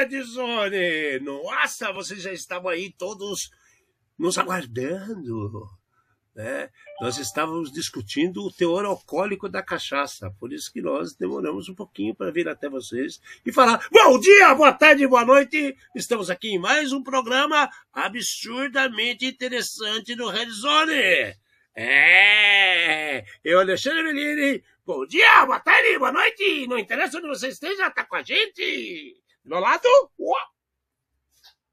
galera do Red Zone! Nossa, vocês já estavam aí todos nos aguardando. Né? Nós estávamos discutindo o teor alcoólico da cachaça, por isso que nós demoramos um pouquinho para vir até vocês e falar: bom dia, boa tarde, boa noite. Estamos aqui em mais um programa absurdamente interessante do Red Zone. É, eu, Alexandre Melini, bom dia, boa tarde, boa noite. Não interessa onde você esteja, tá com a gente. Do meu lado, uau.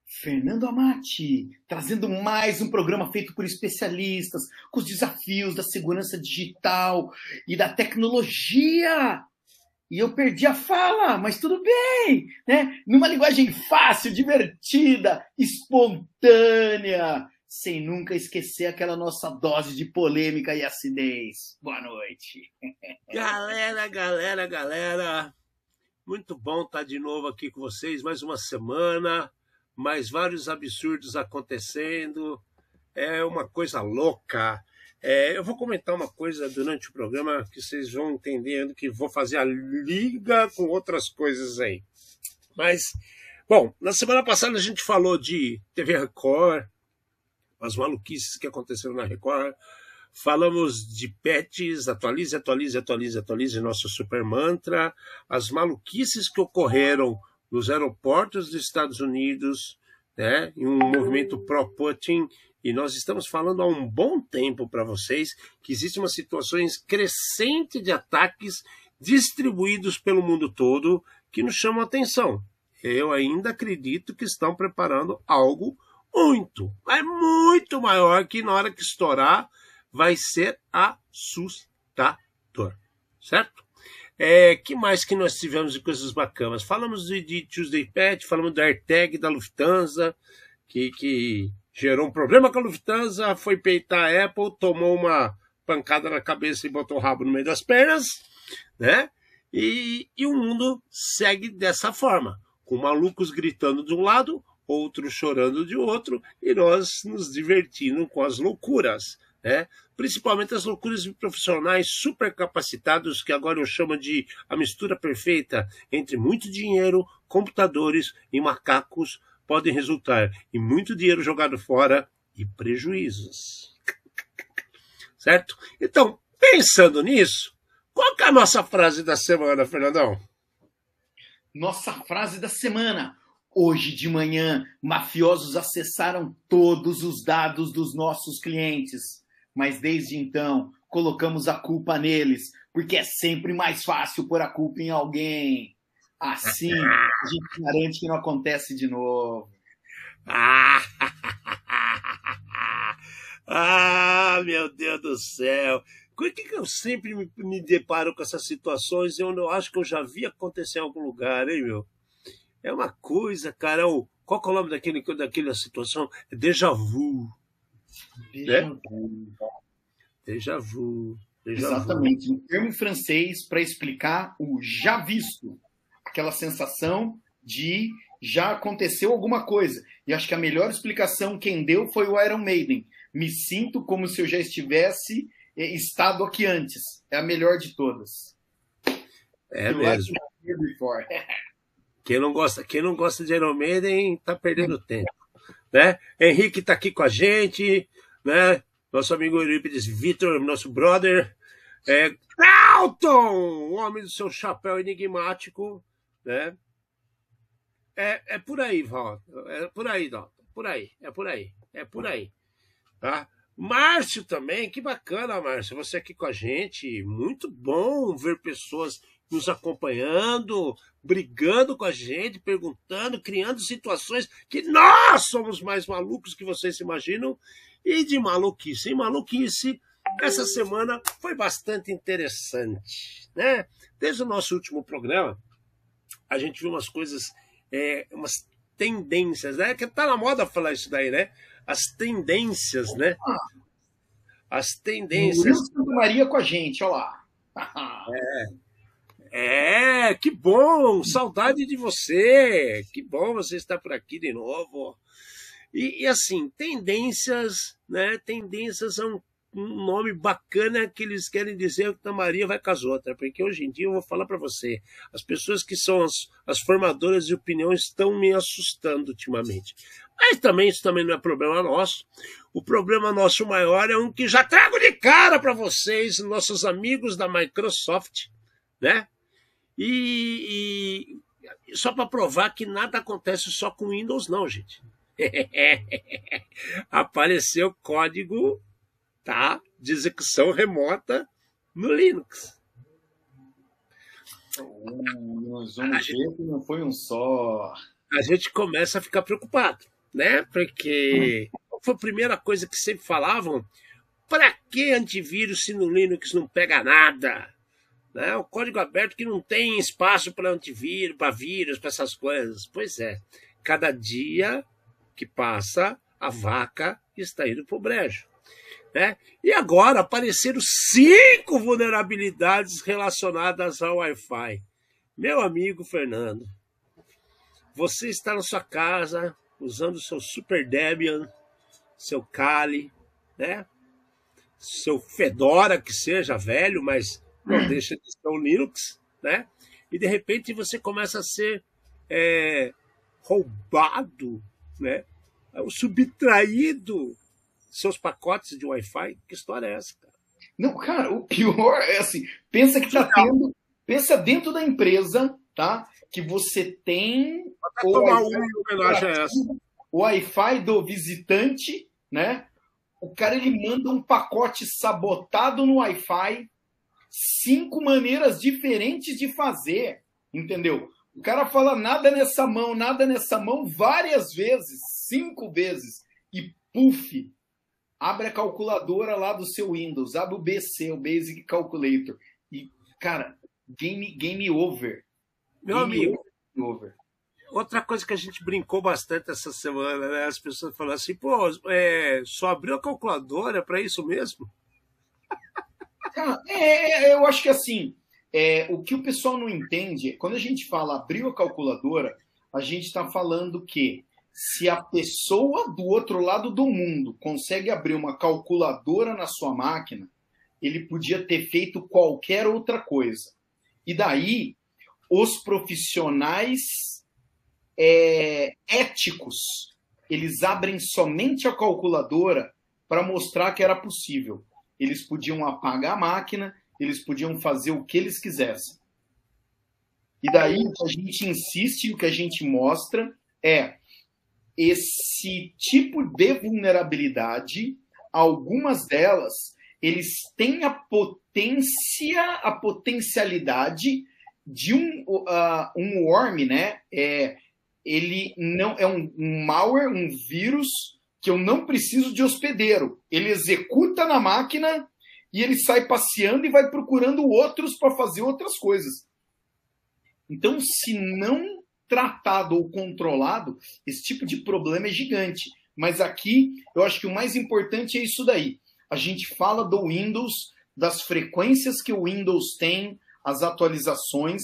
Fernando Amati, trazendo mais um programa feito por especialistas, com os desafios da segurança digital e da tecnologia. E eu perdi a fala, mas tudo bem, né? Numa linguagem fácil, divertida, espontânea, sem nunca esquecer aquela nossa dose de polêmica e acidez. Boa noite. Galera, galera, galera, muito bom estar de novo aqui com vocês, mais uma semana mais vários absurdos acontecendo. É uma coisa louca. É, eu vou comentar uma coisa durante o programa que vocês vão entendendo que vou fazer a liga com outras coisas aí. Mas, bom, na semana passada a gente falou de TV Record, as maluquices que aconteceram na Record. Falamos de pets, atualize, atualize, atualize, atualize nosso super mantra, as maluquices que ocorreram nos aeroportos dos Estados Unidos, né, em um movimento pró-Putin, e nós estamos falando há um bom tempo para vocês que existe uma situação crescente de ataques distribuídos pelo mundo todo que nos chamam a atenção. Eu ainda acredito que estão preparando algo muito, mas muito maior que na hora que estourar vai ser assustador, certo? É, que mais que nós tivemos de coisas bacanas? Falamos de, de Tuesday Pet, falamos da AirTag da Lufthansa, que, que gerou um problema com a Lufthansa, foi peitar a Apple, tomou uma pancada na cabeça e botou o rabo no meio das pernas, né? E, e o mundo segue dessa forma, com malucos gritando de um lado, outros chorando de outro, e nós nos divertindo com as loucuras né? principalmente as loucuras de profissionais super capacitados, que agora eu chamo de a mistura perfeita entre muito dinheiro, computadores e macacos, podem resultar em muito dinheiro jogado fora e prejuízos. Certo? Então, pensando nisso, qual é a nossa frase da semana, Fernandão? Nossa frase da semana. Hoje de manhã, mafiosos acessaram todos os dados dos nossos clientes mas desde então colocamos a culpa neles, porque é sempre mais fácil pôr a culpa em alguém. Assim, a gente garante que não acontece de novo. Ah, meu Deus do céu! Por que, que eu sempre me, deparo com essas situações? Eu não acho que eu já vi acontecer em algum lugar, hein, meu? É uma coisa, cara. qual é o nome daquele, daquela situação? É déjà vu. Déjà né? vu. Déjà vu. Déjà Exatamente. Vu. Um termo em francês para explicar o já visto. Aquela sensação de já aconteceu alguma coisa. E acho que a melhor explicação quem deu foi o Iron Maiden. Me sinto como se eu já estivesse eh, estado aqui antes. É a melhor de todas. É mesmo. Quem não gosta, quem não gosta de Iron Maiden tá perdendo tempo, né? Henrique tá aqui com a gente, né? Nosso amigo Eurípides Vitor, nosso brother. É, o homem do seu chapéu enigmático, né? É, é por aí, Val. É por aí, Dalton. Por aí, é por aí, é por aí. Tá? Márcio também, que bacana, Márcio, você aqui com a gente. Muito bom ver pessoas nos acompanhando, brigando com a gente, perguntando, criando situações que nós somos mais malucos que vocês imaginam e de maluquice em maluquice, essa semana foi bastante interessante. Né? Desde o nosso último programa, a gente viu umas coisas, é, umas tendências, né? Que tá na moda falar isso daí, né? As tendências, né? As tendências. Santa Maria com a gente, olha lá. é. É, que bom! Saudade de você! Que bom você estar por aqui de novo. E, e, assim, tendências, né? Tendências são um nome bacana que eles querem dizer que a Maria vai com as outras, porque hoje em dia eu vou falar para você, as pessoas que são as, as formadoras de opinião estão me assustando ultimamente. Mas também isso também não é problema nosso. O problema nosso maior é um que já trago de cara para vocês, nossos amigos da Microsoft, né? E, e só para provar que nada acontece só com Windows, não, gente. Apareceu código tá, de execução remota no Linux. nós vamos ver que não foi um só. A gente começa a ficar preocupado, né? Porque foi a primeira coisa que sempre falavam. Para que antivírus se no Linux não pega nada? Né? O código aberto que não tem espaço para antivírus, para vírus, para essas coisas. Pois é, cada dia que passa, a vaca está indo para o brejo. Né? E agora apareceram cinco vulnerabilidades relacionadas ao Wi-Fi. Meu amigo Fernando, você está na sua casa usando seu Super Debian, seu Kali, né? seu Fedora, que seja velho, mas não hum. deixa de ser um Linux, né? E de repente você começa a ser é, roubado, né? subtraído seus pacotes de Wi-Fi? Que história é essa, cara? Não, cara, o pior é assim, pensa que tá tendo, pensa dentro da empresa, tá? Que você tem o Wi-Fi, o Wi-Fi do visitante, né? O cara ele manda um pacote sabotado no Wi-Fi, cinco maneiras diferentes de fazer, entendeu? O cara fala nada nessa mão, nada nessa mão várias vezes, cinco vezes, e puf, abre a calculadora lá do seu Windows, abre o BC, o Basic Calculator, e, cara, game, game over. Meu game amigo, over. outra coisa que a gente brincou bastante essa semana, né? As pessoas falam assim, pô, é, só abriu a calculadora para isso mesmo? Cara, é, é, eu acho que assim, é, o que o pessoal não entende, quando a gente fala abriu a calculadora, a gente está falando que se a pessoa do outro lado do mundo consegue abrir uma calculadora na sua máquina, ele podia ter feito qualquer outra coisa. E daí, os profissionais é, éticos, eles abrem somente a calculadora para mostrar que era possível. Eles podiam apagar a máquina, eles podiam fazer o que eles quisessem. E daí o que a gente insiste, o que a gente mostra é esse tipo de vulnerabilidade, algumas delas, eles têm a potência, a potencialidade de um, uh, um worm, né? É, ele não é um, um malware, um vírus que eu não preciso de hospedeiro. Ele executa na máquina e ele sai passeando e vai procurando outros para fazer outras coisas. Então, se não tratado ou controlado, esse tipo de problema é gigante. Mas aqui, eu acho que o mais importante é isso daí. A gente fala do Windows, das frequências que o Windows tem, as atualizações,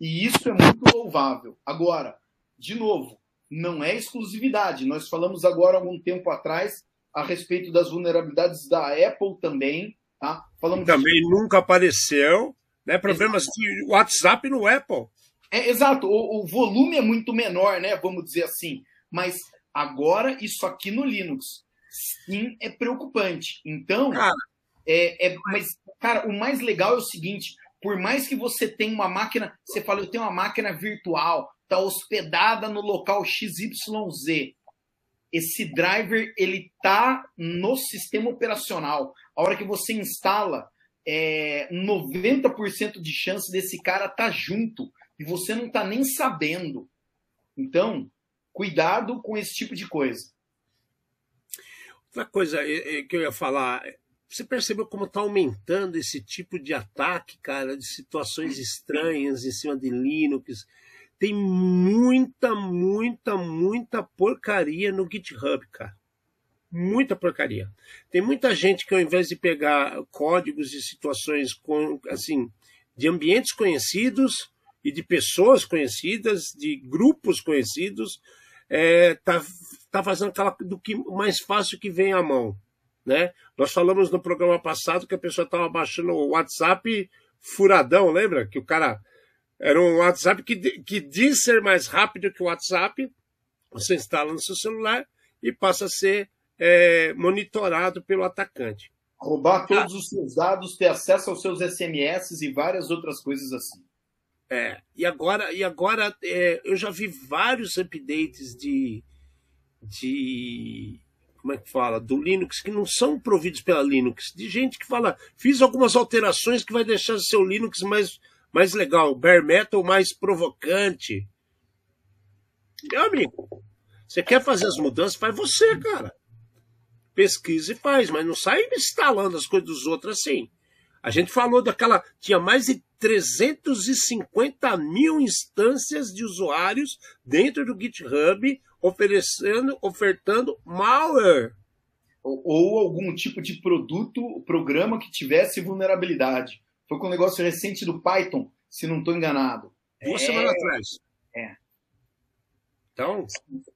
e isso é muito louvável. Agora, de novo, não é exclusividade. Nós falamos agora, algum tempo atrás, a respeito das vulnerabilidades da Apple também. Tá? Falamos também nunca apareceu. Né? Problemas Exato. de WhatsApp no Apple. É, exato, o, o, volume é muito menor, né? Vamos dizer assim. Mas agora, isso aqui no Linux, sim, é preocupante. Então, cara, é, é, mas, cara, o mais legal é o seguinte: por mais que você tenha uma máquina, você fala, eu tenho uma máquina virtual, está hospedada no local XYZ. Esse driver ele tá no sistema operacional. A hora que você instala, é 90% de chance desse cara estar tá junto e você não está nem sabendo. Então, cuidado com esse tipo de coisa. Outra coisa que eu ia falar, você percebeu como está aumentando esse tipo de ataque, cara, de situações estranhas em cima de Linux? Tem muita, muita, muita porcaria no GitHub, cara. Muita porcaria. Tem muita gente que ao invés de pegar códigos de situações com, assim, de ambientes conhecidos, e de pessoas conhecidas, de grupos conhecidos, é, tá, tá fazendo aquela do que mais fácil que vem à mão. Né? Nós falamos no programa passado que a pessoa estava baixando o WhatsApp furadão, lembra? Que o cara era um WhatsApp que, que diz ser mais rápido que o WhatsApp. Você instala no seu celular e passa a ser é, monitorado pelo atacante. Roubar todos ah. os seus dados, ter acesso aos seus SMS e várias outras coisas assim. É, e agora, e agora é, eu já vi vários updates de, de como é que fala, do Linux, que não são providos pela Linux, de gente que fala, fiz algumas alterações que vai deixar o seu Linux mais, mais legal, bare metal mais provocante. Meu amigo, você quer fazer as mudanças, faz você, cara. Pesquisa e faz, mas não sai instalando as coisas dos outros assim. A gente falou daquela. Tinha mais de 350 mil instâncias de usuários dentro do GitHub oferecendo, ofertando malware. Ou, ou algum tipo de produto, programa que tivesse vulnerabilidade. Foi com um negócio recente do Python, se não estou enganado. Duas é... semanas atrás. É. Então.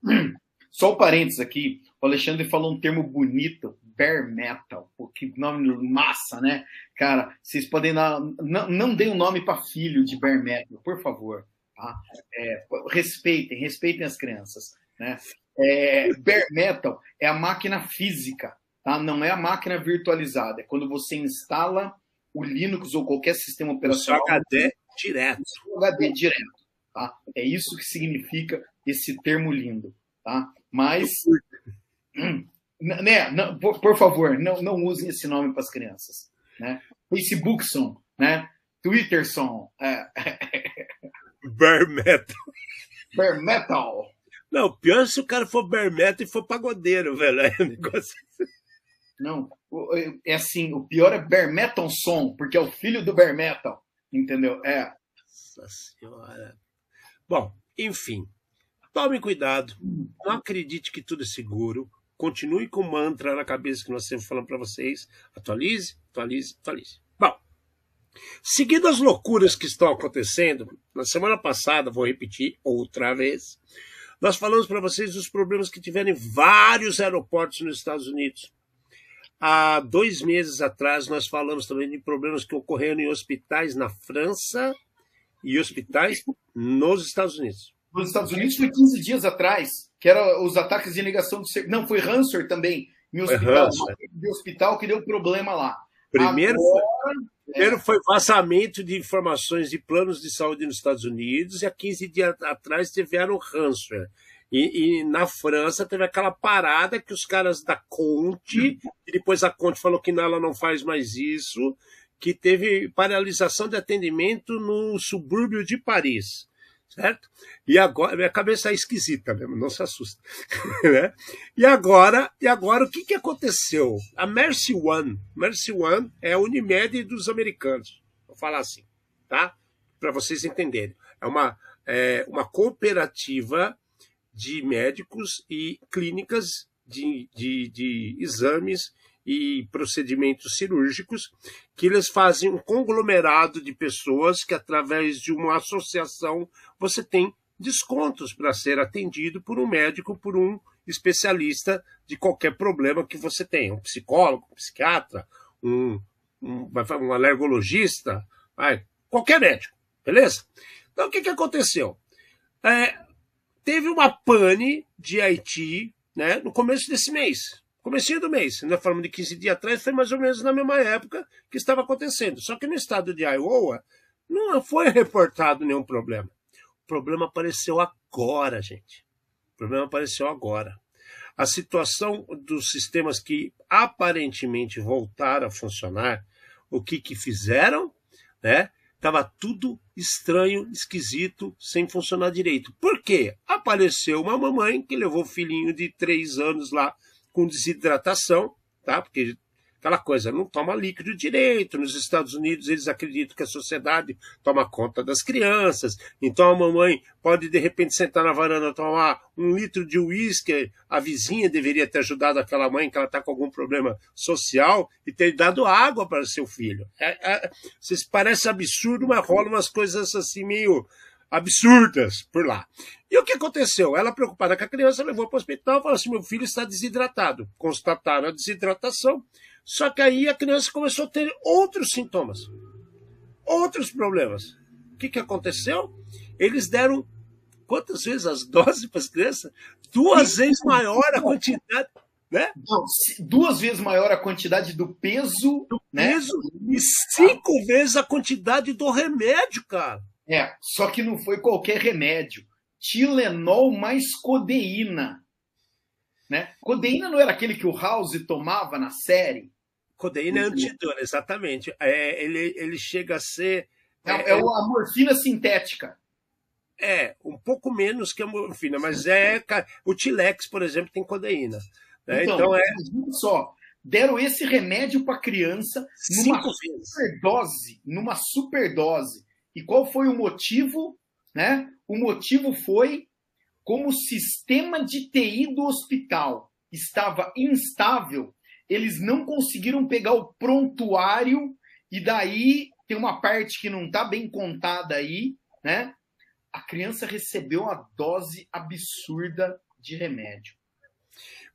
Só o parênteses aqui. O Alexandre falou um termo bonito, bare metal. Pô, que nome massa, né? Cara, vocês podem dar. Não, não deem um nome para filho de bare metal, por favor. Tá? É, respeitem, respeitem as crianças. Né? É, bare metal é a máquina física, tá? não é a máquina virtualizada. É quando você instala o Linux ou qualquer sistema operacional. O HD direto. O HD direto. Tá? É isso que significa esse termo lindo. Tá? Mas. Hum, né, não, por, por, favor, não, não usem esse nome para as crianças. Né? Facebook são, né? Twitter são. É... Bare metal. Bare metal. Não, pior é se o cara for bare metal e for pagodeiro, velho. É um negócio... Não, é assim, o pior é bare metal som, porque é o filho do bare metal, entendeu? É. Nossa senhora. Bom, enfim, tome cuidado, não acredite que tudo é seguro, continue com o mantra na cabeça que nós sempre falamos para vocês, atualize, atualize, atualize. Bom, seguindo as loucuras que estão acontecendo, na semana passada, vou repetir outra vez, nós falamos para vocês dos problemas que tiveram em vários aeroportos nos Estados Unidos. Há dois meses atrás, nós falamos também de problemas que ocorreram em hospitais na França e hospitais nos Estados Unidos. Nos Estados Unidos foi 15 dias atrás, que eram os ataques de negação de. Não, foi ransomware também, em hospital. De hospital que deu problema lá. Primeiro, Agora, primeiro foi vazamento de informações de planos de saúde nos Estados Unidos e há 15 dias atrás tiveram ransomware. E, e, na França teve aquela parada que os caras da Conte, e depois a Conte falou que ela não faz mais isso, que teve paralisação de atendimento no subúrbio de Paris certo? E agora, minha cabeça é esquisita mesmo, não se assusta. né? E agora, e agora o que, que aconteceu? A Mercy One, Mercy One é a Unimed dos americanos, vou falar assim, tá? Para vocês entenderem. É uma, é uma cooperativa de médicos e clínicas de, de, de exames e procedimentos cirúrgicos, que eles fazem um conglomerado de pessoas que, através de uma associação, você tem descontos para ser atendido por um médico, por um especialista de qualquer problema que você tenha, um psicólogo, um psiquiatra, um, um, um alergologista, qualquer médico, beleza? Então, o que, que aconteceu? É, teve uma pane de Haiti né, no começo desse mês comecinho do mês. Nós falamos de 15 dias atrás, foi mais ou menos na mesma época que estava acontecendo. Só que no estado de Iowa não foi reportado nenhum problema. O problema apareceu agora, gente. O problema apareceu agora. A situação dos sistemas que aparentemente voltaram a funcionar, o que, que fizeram? Né? Tava tudo estranho, esquisito, sem funcionar direito. Por quê? Apareceu uma mamãe que levou o filhinho de três anos lá com desidratação, tá? Porque aquela coisa, não toma líquido direito. Nos Estados Unidos, eles acreditam que a sociedade toma conta das crianças. Então a mamãe pode, de repente, sentar na varanda tomar um litro de uísque. A vizinha deveria ter ajudado aquela mãe que ela está com algum problema social e ter dado água para seu filho. É, é, parece absurdo, mas rola umas coisas assim meio absurdas por lá. E o que aconteceu? Ela, preocupada com a criança, levou para o hospital e falou assim: meu filho está desidratado. Constataram a desidratação. Só que aí a criança começou a ter outros sintomas, outros problemas. O que, que aconteceu? Eles deram quantas vezes as doses para as crianças? Duas vezes maior a quantidade. Né? duas vezes maior a quantidade do peso, do né? peso e cinco vezes a quantidade do remédio, cara. É, só que não foi qualquer remédio. Tilenol mais codeína. Né? Codeína não era aquele que o House tomava na série? Codeína é antidor, exatamente. É, ele, ele chega a ser. É, é, é a morfina sintética. É, um pouco menos que a morfina, mas é. O Tilex, por exemplo, tem codeína. Né? Então, então é. só, deram esse remédio para a criança numa superdose, numa superdose. E qual foi o motivo? Né? O motivo foi como o sistema de TI do hospital estava instável, eles não conseguiram pegar o prontuário e daí tem uma parte que não está bem contada aí, né? A criança recebeu uma dose absurda de remédio.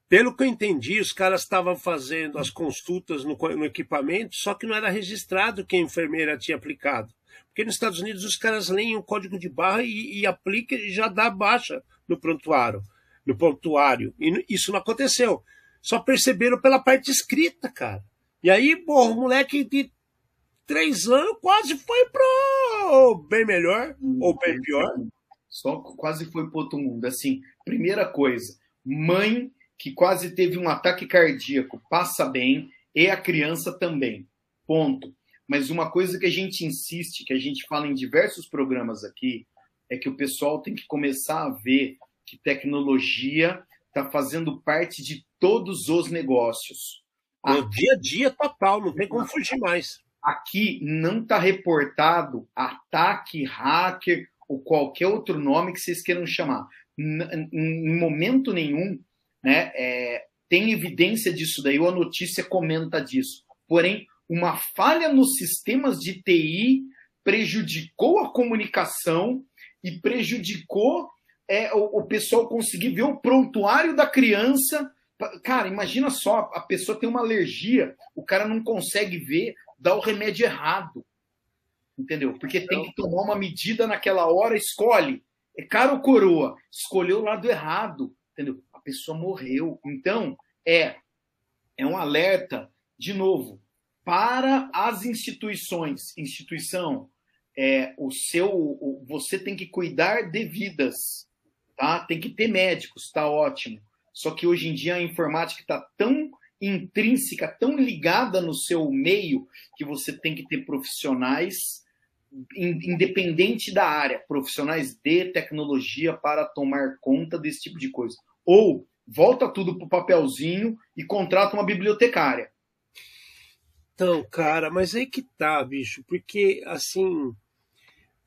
Pelo que eu entendi, os caras estavam fazendo as consultas no, no, equipamento, só que não era registrado que a enfermeira tinha aplicado. Porque nos Estados Unidos os caras leem o código de barra e, e aplicam e já dá baixa no prontuário. No prontuário. E isso não aconteceu. Só perceberam pela parte escrita, cara. E aí, pô, o moleque de três anos quase foi pro bem melhor ou bem pior. Só quase foi pro outro mundo. Assim, primeira coisa, mãe que quase teve um ataque cardíaco, passa bem, e a criança também. Ponto. Mas uma coisa que a gente insiste, que a gente fala em diversos programas aqui, é que o pessoal tem que começar a ver que tecnologia está fazendo parte de todos os negócios. No dia a dia total, não tem como fugir mais. Aqui não está reportado ataque, hacker ou qualquer outro nome que vocês queiram chamar. Em momento nenhum né? É, tem evidência disso daí, ou a notícia comenta disso. Porém, uma falha nos sistemas de TI prejudicou a comunicação e prejudicou é, o, o pessoal conseguir ver o prontuário da criança. Cara, imagina só, a pessoa tem uma alergia, o cara não consegue ver, dá o remédio errado. Entendeu? Porque tem que tomar uma medida naquela hora, escolhe. É caro ou coroa? Escolheu o lado errado. Entendeu? a pessoa morreu. Então, é, é um alerta, de novo, para as instituições. Instituição, é, o seu, o, você tem que cuidar de vidas, tá? Tem que ter médicos, tá ótimo. Só que hoje em dia a informática está tão intrínseca, tão ligada no seu meio, que você tem que ter profissionais independente da área, profissionais de tecnologia para tomar conta desse tipo de coisa. Ou volta tudo pro papelzinho e contrata uma bibliotecária. Então, cara, mas aí que tá, bicho, porque assim,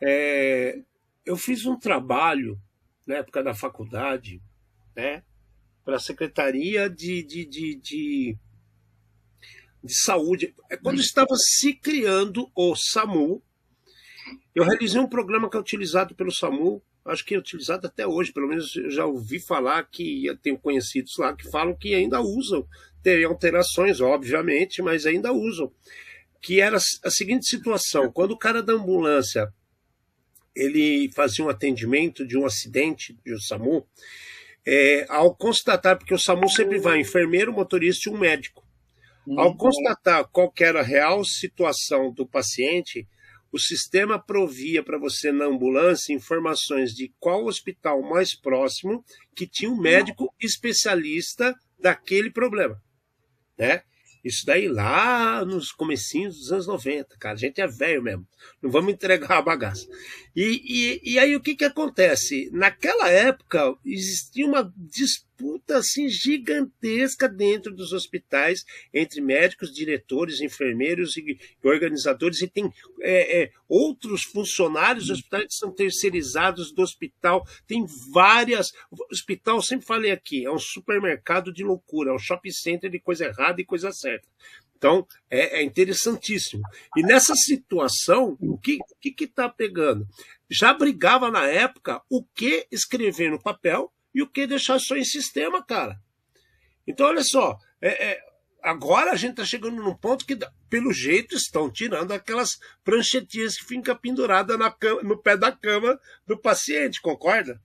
é, eu fiz um trabalho na época da faculdade, né, para a Secretaria de, de, de, de, de Saúde. É quando estava se criando o SAMU, eu realizei um programa que é utilizado pelo SAMU acho que é utilizado até hoje, pelo menos eu já ouvi falar que tenho conhecidos lá que falam que ainda usam, tem alterações, obviamente, mas ainda usam. Que era a seguinte situação: quando o cara da ambulância ele fazia um atendimento de um acidente de um SAMU, é, ao constatar, porque o SAMU sempre vai enfermeiro, motorista e um médico. Ao uhum. constatar qual era a real situação do paciente, o sistema provia para você na ambulância informações de qual hospital mais próximo que tinha um médico especialista daquele problema, né? Isso daí lá nos comecinhos dos anos 90, cara. A gente é velho mesmo. Não vamos entregar a bagaça. E, e, e aí o que, que acontece? Naquela época existia uma disputa assim, gigantesca dentro dos hospitais entre médicos, diretores, enfermeiros e, organizadores. E tem é, é, outros funcionários hospitais que são terceirizados do hospital. Tem várias. O hospital, sempre falei aqui, é um supermercado de loucura, é um shopping center de coisa errada e coisa certa. Então, é, é, interessantíssimo. E nessa situação, o que está que que tá pegando? já brigava na época o que escrever no papel e o que deixar só em sistema, cara. Então, olha só, é, é, agora a gente está chegando num ponto que, pelo jeito, estão tirando aquelas pranchetinhas que ficam penduradas na cama, no pé da cama do paciente, concorda?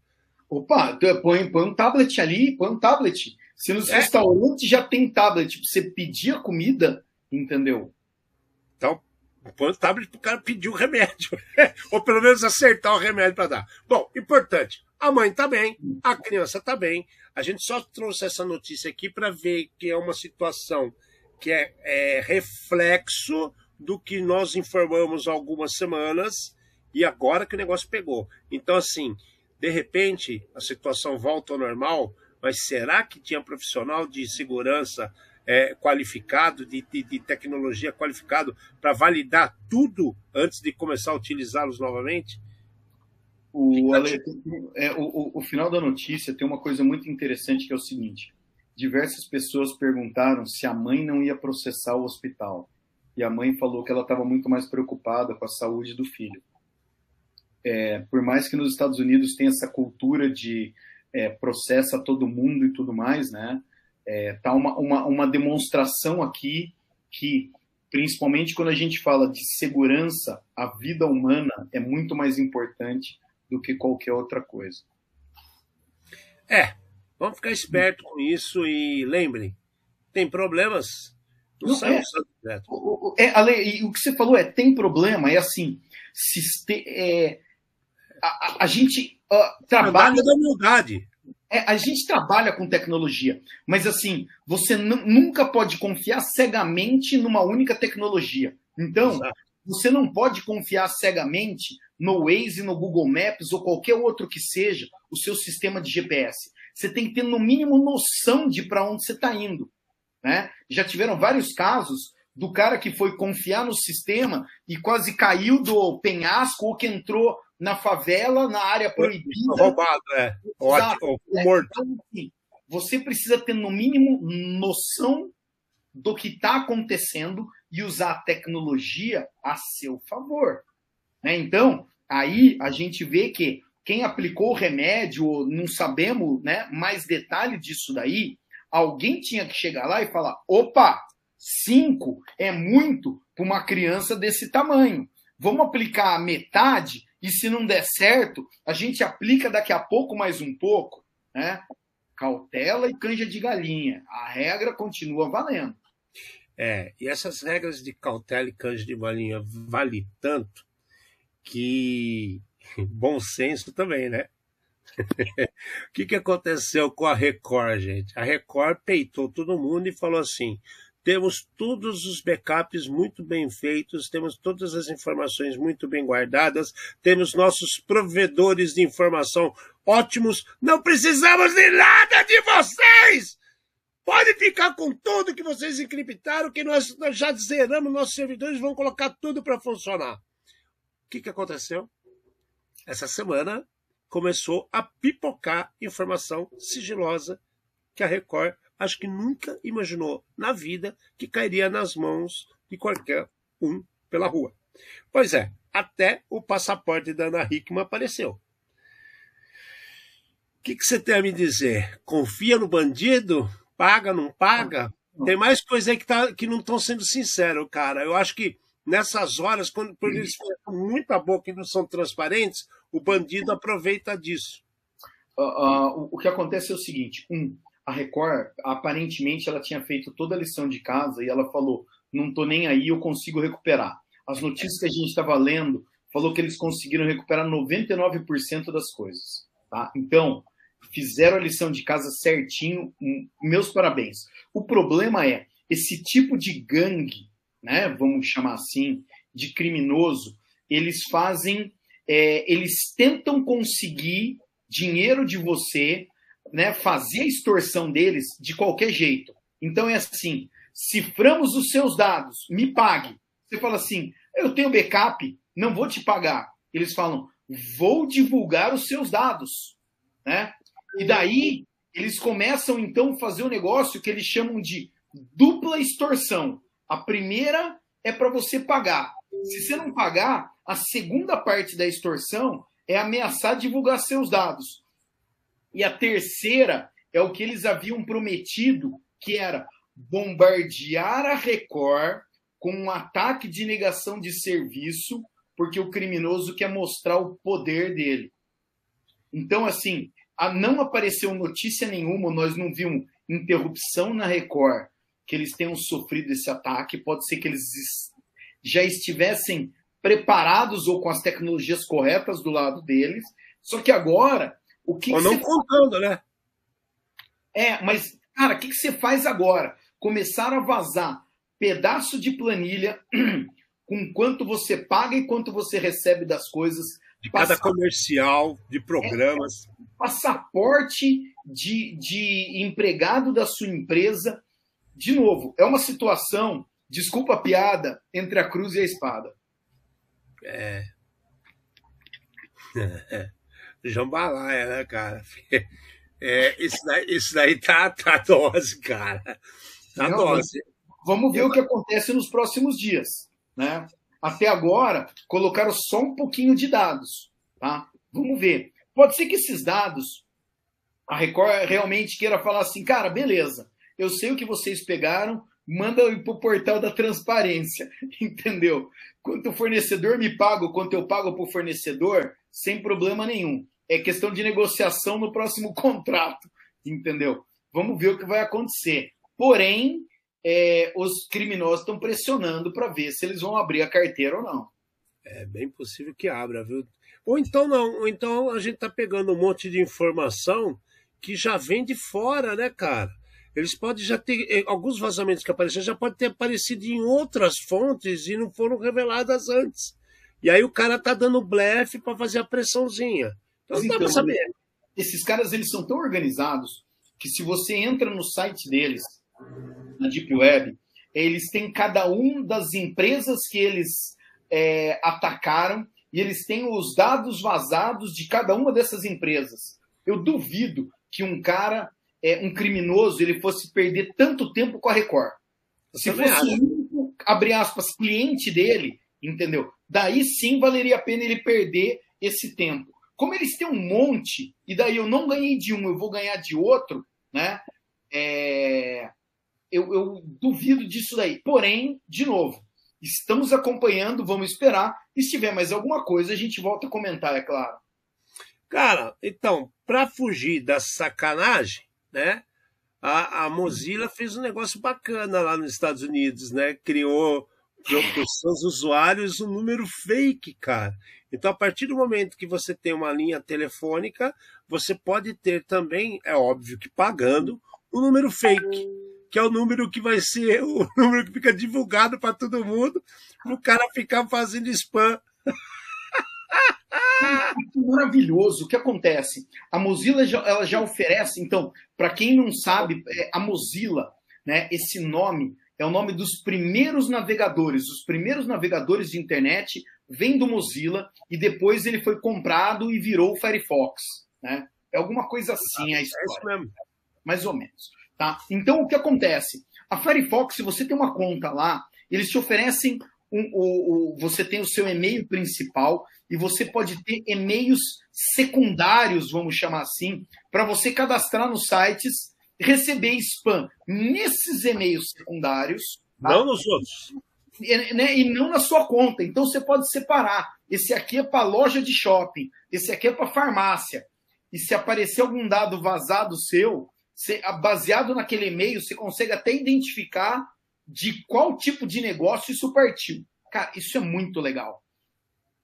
Opa, põe, põe um tablet ali, põe um tablet. Se nos é. restaurantes já tem tablet, você pedir a comida, entendeu? Então, põe o tablet o cara pedir o remédio. Ou pelo menos acertar o remédio para dar. Bom, importante. A mãe está bem, a criança está bem. A gente só trouxe essa notícia aqui para ver que é uma situação que é, é reflexo do que nós informamos há algumas semanas e agora que o negócio pegou. Então, assim, de repente a situação volta ao normal, mas será que tinha profissional de segurança é, qualificado, de, de, de tecnologia qualificado para validar tudo antes de começar a utilizá-los novamente? O, Ale, é, o, o, final da notícia tem uma coisa muito interessante que é o seguinte: diversas pessoas perguntaram se a mãe não ia processar o hospital. E a mãe falou que ela estava muito mais preocupada com a saúde do filho. É, por mais que nos Estados Unidos tenha essa cultura de é, processa todo mundo e tudo mais, né? É, tá uma, uma, uma demonstração aqui que, principalmente quando a gente fala de segurança, a vida humana é muito mais importante do que qualquer outra coisa. É, vamos ficar esperto com isso e lembrem, tem problemas, não, não sai é, direto. O, é, Ale, o que você falou é, tem problema, é assim, se, é, a, a, gente uh, trabalha... da humildade. É, a gente trabalha com tecnologia, mas assim, você nunca pode confiar cegamente numa única tecnologia. Então, Exato. você não pode confiar cegamente no Waze, no Google Maps ou qualquer outro que seja o seu sistema de GPS. Você tem que ter, no mínimo, noção de para onde você está indo. Né? Já tiveram vários casos do cara que foi confiar no sistema e quase caiu do penhasco ou que entrou na favela, na área proibida. Roubado, é. Ótimo, é. morto. Então, assim, você precisa ter, no mínimo, noção do que está acontecendo e usar a tecnologia a seu favor. Né? Então, aí a gente vê que quem aplicou o remédio, não sabemos né, mais detalhe disso daí, alguém tinha que chegar lá e falar: opa, cinco é muito para uma criança desse tamanho. Vamos aplicar a metade e se não der certo, a gente aplica daqui a pouco mais um pouco, né? Cautela e canja de galinha. A regra continua valendo. É, e essas regras de cautela e canja de galinha vale tanto que bom senso também, né? o que, que aconteceu com a Record, gente? A Record peitou todo mundo e falou assim: temos todos os backups muito bem feitos, temos todas as informações muito bem guardadas, temos nossos provedores de informação ótimos, não precisamos de nada de vocês! Pode ficar com tudo que vocês encriptaram, que nós, já zeramos nossos servidores, vão colocar tudo para funcionar que, que aconteceu? Essa semana começou a pipocar informação sigilosa que a Record acho que nunca imaginou na vida que cairia nas mãos de qualquer um pela rua. Pois é, até o passaporte da Ana Hickman apareceu. O que, que você tem a me dizer? Confia no bandido? Paga, não paga? Tem mais coisa aí que, tá, que não estão sendo sinceros, cara. Eu acho que nessas horas, quando eles fecham muita boca e não são transparentes, o bandido aproveita disso. Uh, uh, o que acontece é o seguinte: um, a Record, aparentemente, ela tinha feito toda a lição de casa e ela falou: não tô nem aí, eu consigo recuperar. As notícias que a gente estava lendo falou que eles conseguiram recuperar 99% das coisas. Tá? Então, fizeram a lição de casa certinho, meus parabéns. O problema é, esse tipo de gangue né, vamos chamar assim, de criminoso, eles fazem, é, eles tentam conseguir dinheiro de você, né, fazer a extorsão deles de qualquer jeito. Então é assim: ciframos os seus dados, me pague. Você fala assim: eu tenho backup, não vou te pagar. Eles falam: vou divulgar os seus dados, né? E daí eles começam então a fazer um negócio que eles chamam de dupla extorsão. A primeira é para você pagar. Se você não pagar, a segunda parte da extorsão é ameaçar divulgar seus dados. E a terceira é o que eles haviam prometido, que era bombardear a Record com um ataque de negação de serviço, porque o criminoso quer mostrar o poder dele. Então, assim, não apareceu notícia nenhuma, nós não vimos interrupção na Record que eles tenham sofrido esse ataque. Pode ser que eles já estivessem preparados ou com as tecnologias corretas do lado deles. Só que agora, o que. Ou não você... contando, né? É, mas, cara, o que, que você faz agora? Começar a vazar pedaço de planilha com quanto você paga e quanto você recebe das coisas. De cada comercial, de programas. É, passaporte de, de empregado da sua empresa. De novo, é uma situação, desculpa a piada, entre a cruz e a espada. É. Jambalaya, né, cara? É, isso, daí, isso daí tá, tá dose, cara. Tá Não, dose. Vamos ver Eu... o que acontece nos próximos dias. Né? Até agora, colocaram só um pouquinho de dados. Tá? Vamos ver. Pode ser que esses dados, a Record realmente queira falar assim, cara, beleza, eu sei o que vocês pegaram, manda para o portal da transparência, entendeu? Quanto o fornecedor me paga, quanto eu pago para o fornecedor, sem problema nenhum. É questão de negociação no próximo contrato, entendeu? Vamos ver o que vai acontecer. Porém, é, os criminosos estão pressionando para ver se eles vão abrir a carteira ou não. É bem possível que abra, viu? Ou então não, ou então a gente está pegando um monte de informação que já vem de fora, né, cara? Eles podem já ter. Eh, alguns vazamentos que apareceram já podem ter aparecido em outras fontes e não foram reveladas antes. E aí o cara tá dando blefe para fazer a pressãozinha. Então não dá então, pra saber. Esses caras eles são tão organizados que se você entra no site deles, na Deep Web, eles têm cada um das empresas que eles é, atacaram e eles têm os dados vazados de cada uma dessas empresas. Eu duvido que um cara é, um criminoso ele fosse perder tanto tempo com a Record. Se fosse o único, abre aspas, cliente dele, entendeu? Daí sim valeria a pena ele perder esse tempo. Como eles têm um monte, e daí eu não ganhei de um, eu vou ganhar de outro, né? É... Eu, eu duvido disso daí. Porém, de novo, estamos acompanhando, vamos esperar. E se tiver mais alguma coisa, a gente volta a comentar, é claro. Cara, então, para fugir da sacanagem, né? A, a Mozilla fez um negócio bacana lá nos Estados Unidos, né? Criou seus usuários um número fake, cara. Então, a partir do momento que você tem uma linha telefônica, você pode ter também, é óbvio que pagando, um número fake, que é o número que vai ser o número que fica divulgado para todo mundo, para o cara ficar fazendo spam. maravilhoso. O que acontece? A Mozilla já, ela já oferece, então, para quem não sabe, é, a Mozilla, né, esse nome é o nome dos primeiros navegadores. Os primeiros navegadores de internet vêm do Mozilla e depois ele foi comprado e virou o Firefox. Né? É alguma coisa assim a história. É isso mesmo. Mais ou menos. Tá? Então, o que acontece? A Firefox, se você tem uma conta lá, eles te oferecem um, você tem o seu e-mail principal e você pode ter e-mails secundários, vamos chamar assim, para você cadastrar nos sites, receber spam nesses e-mails secundários. Tá? Não nos outros. E, né, e não na sua conta. Então você pode separar. Esse aqui é para loja de shopping, esse aqui é para farmácia. E se aparecer algum dado vazado seu, você, baseado naquele e-mail, você consegue até identificar de qual tipo de negócio isso partiu. Cara, isso é muito legal.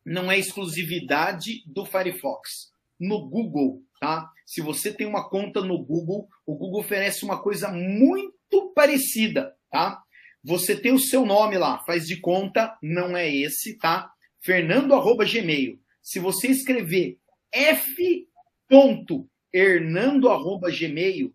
Não é exclusividade do Firefox. No Google, tá? Se você tem uma conta no Google, o Google oferece uma coisa muito parecida, tá? Você tem o seu nome lá, faz de conta, não é esse, tá? Fernando@gmail. Se você escrever f.hernando@gmail,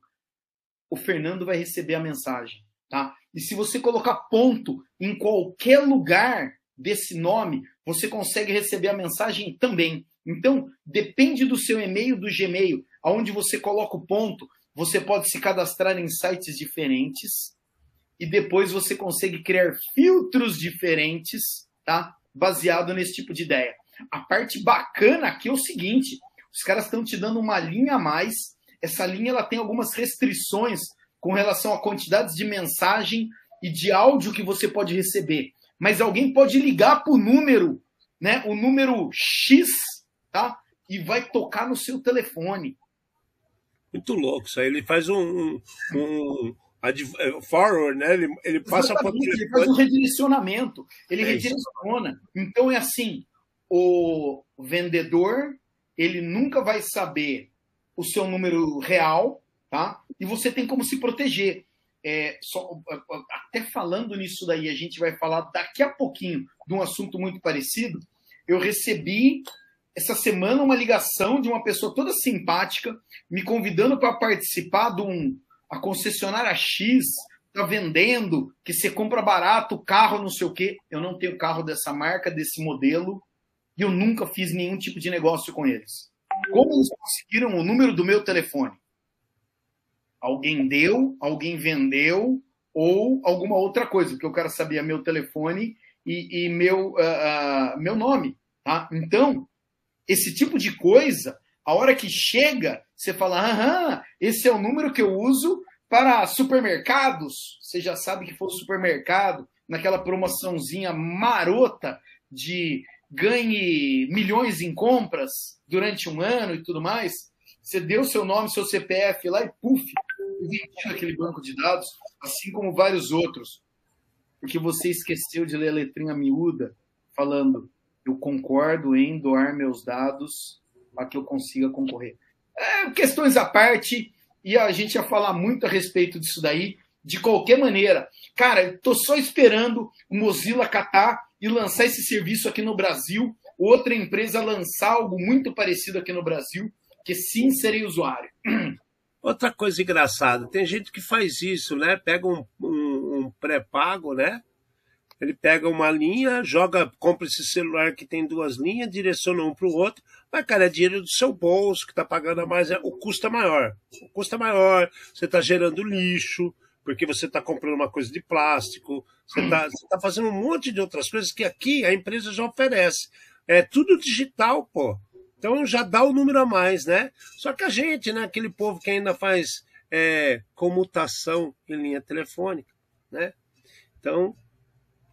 o Fernando vai receber a mensagem, tá? E se você colocar ponto em qualquer lugar desse nome, você consegue receber a mensagem também. Então, depende do seu e-mail do Gmail, aonde você coloca o ponto, você pode se cadastrar em sites diferentes e depois você consegue criar filtros diferentes, tá? Baseado nesse tipo de ideia. A parte bacana aqui é o seguinte: os caras estão te dando uma linha a mais. Essa linha ela tem algumas restrições com relação a quantidades de mensagem e de áudio que você pode receber. Mas alguém pode ligar para o número, né? O número X, tá? E vai tocar no seu telefone. Muito louco isso aí. Ele faz um, um, é, forward, né? Ele, ele passa para Ele faz um redirecionamento. Ele é redireciona. Então é assim: o vendedor ele nunca vai saber o seu número real, tá? E você tem como se proteger. É, só, até falando nisso daí, a gente vai falar daqui a pouquinho de um assunto muito parecido. Eu recebi essa semana uma ligação de uma pessoa toda simpática me convidando para participar de um a concessionária X está vendendo que você compra barato carro, não sei o quê. Eu não tenho carro dessa marca, desse modelo, e eu nunca fiz nenhum tipo de negócio com eles. Como eles conseguiram o número do meu telefone? Alguém deu, alguém vendeu, ou alguma outra coisa, porque o cara sabia meu telefone e, e meu, uh, uh, meu nome. Tá? Então, esse tipo de coisa a hora que chega, você fala: aham, esse é o número que eu uso para supermercados. Você já sabe que foi o supermercado, naquela promoçãozinha marota de ganhe milhões em compras durante um ano e tudo mais. Você deu seu nome, seu CPF lá e puf, aquele banco de dados, assim como vários outros. Porque você esqueceu de ler a letrinha miúda falando: eu concordo em doar meus dados para que eu consiga concorrer. É, questões à parte, e a gente ia falar muito a respeito disso daí, de qualquer maneira. Cara, tô só esperando o Mozilla catar e lançar esse serviço aqui no Brasil, outra empresa lançar algo muito parecido aqui no Brasil, que sim serei usuário. Outra coisa engraçada, tem gente que faz isso, né? Pega um, um, um pré-pago, né? Ele pega uma linha, joga, compra esse celular que tem duas linhas, direciona um para o outro, mas, cara, é dinheiro do seu bolso que está pagando a mais, é, o custo é maior. O custo é maior, você está gerando lixo, porque você está comprando uma coisa de plástico, você está tá fazendo um monte de outras coisas que aqui a empresa já oferece. É tudo digital, pô. Então já dá o número a mais, né? Só que a gente, né, aquele povo que ainda faz é, comutação em linha telefônica, né? Então,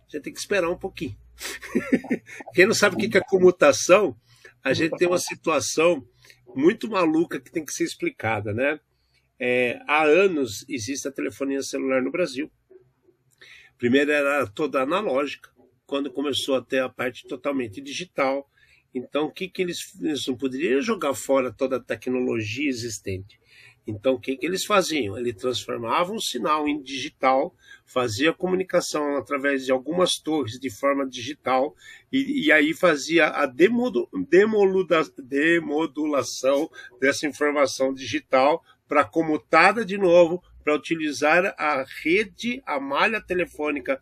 gente tem que esperar um pouquinho. Quem não sabe o que é comutação, a gente tem uma situação muito maluca que tem que ser explicada, né? É, há anos existe a telefonia celular no Brasil. Primeiro era toda analógica, quando começou a ter a parte totalmente digital. Então, o que, que eles, eles não poderiam jogar fora toda a tecnologia existente? Então, o que, que eles faziam? Eles transformavam o sinal em digital, fazia comunicação através de algumas torres de forma digital, e, e aí fazia a demodulação dessa informação digital para comutada de novo, para utilizar a rede, a malha telefônica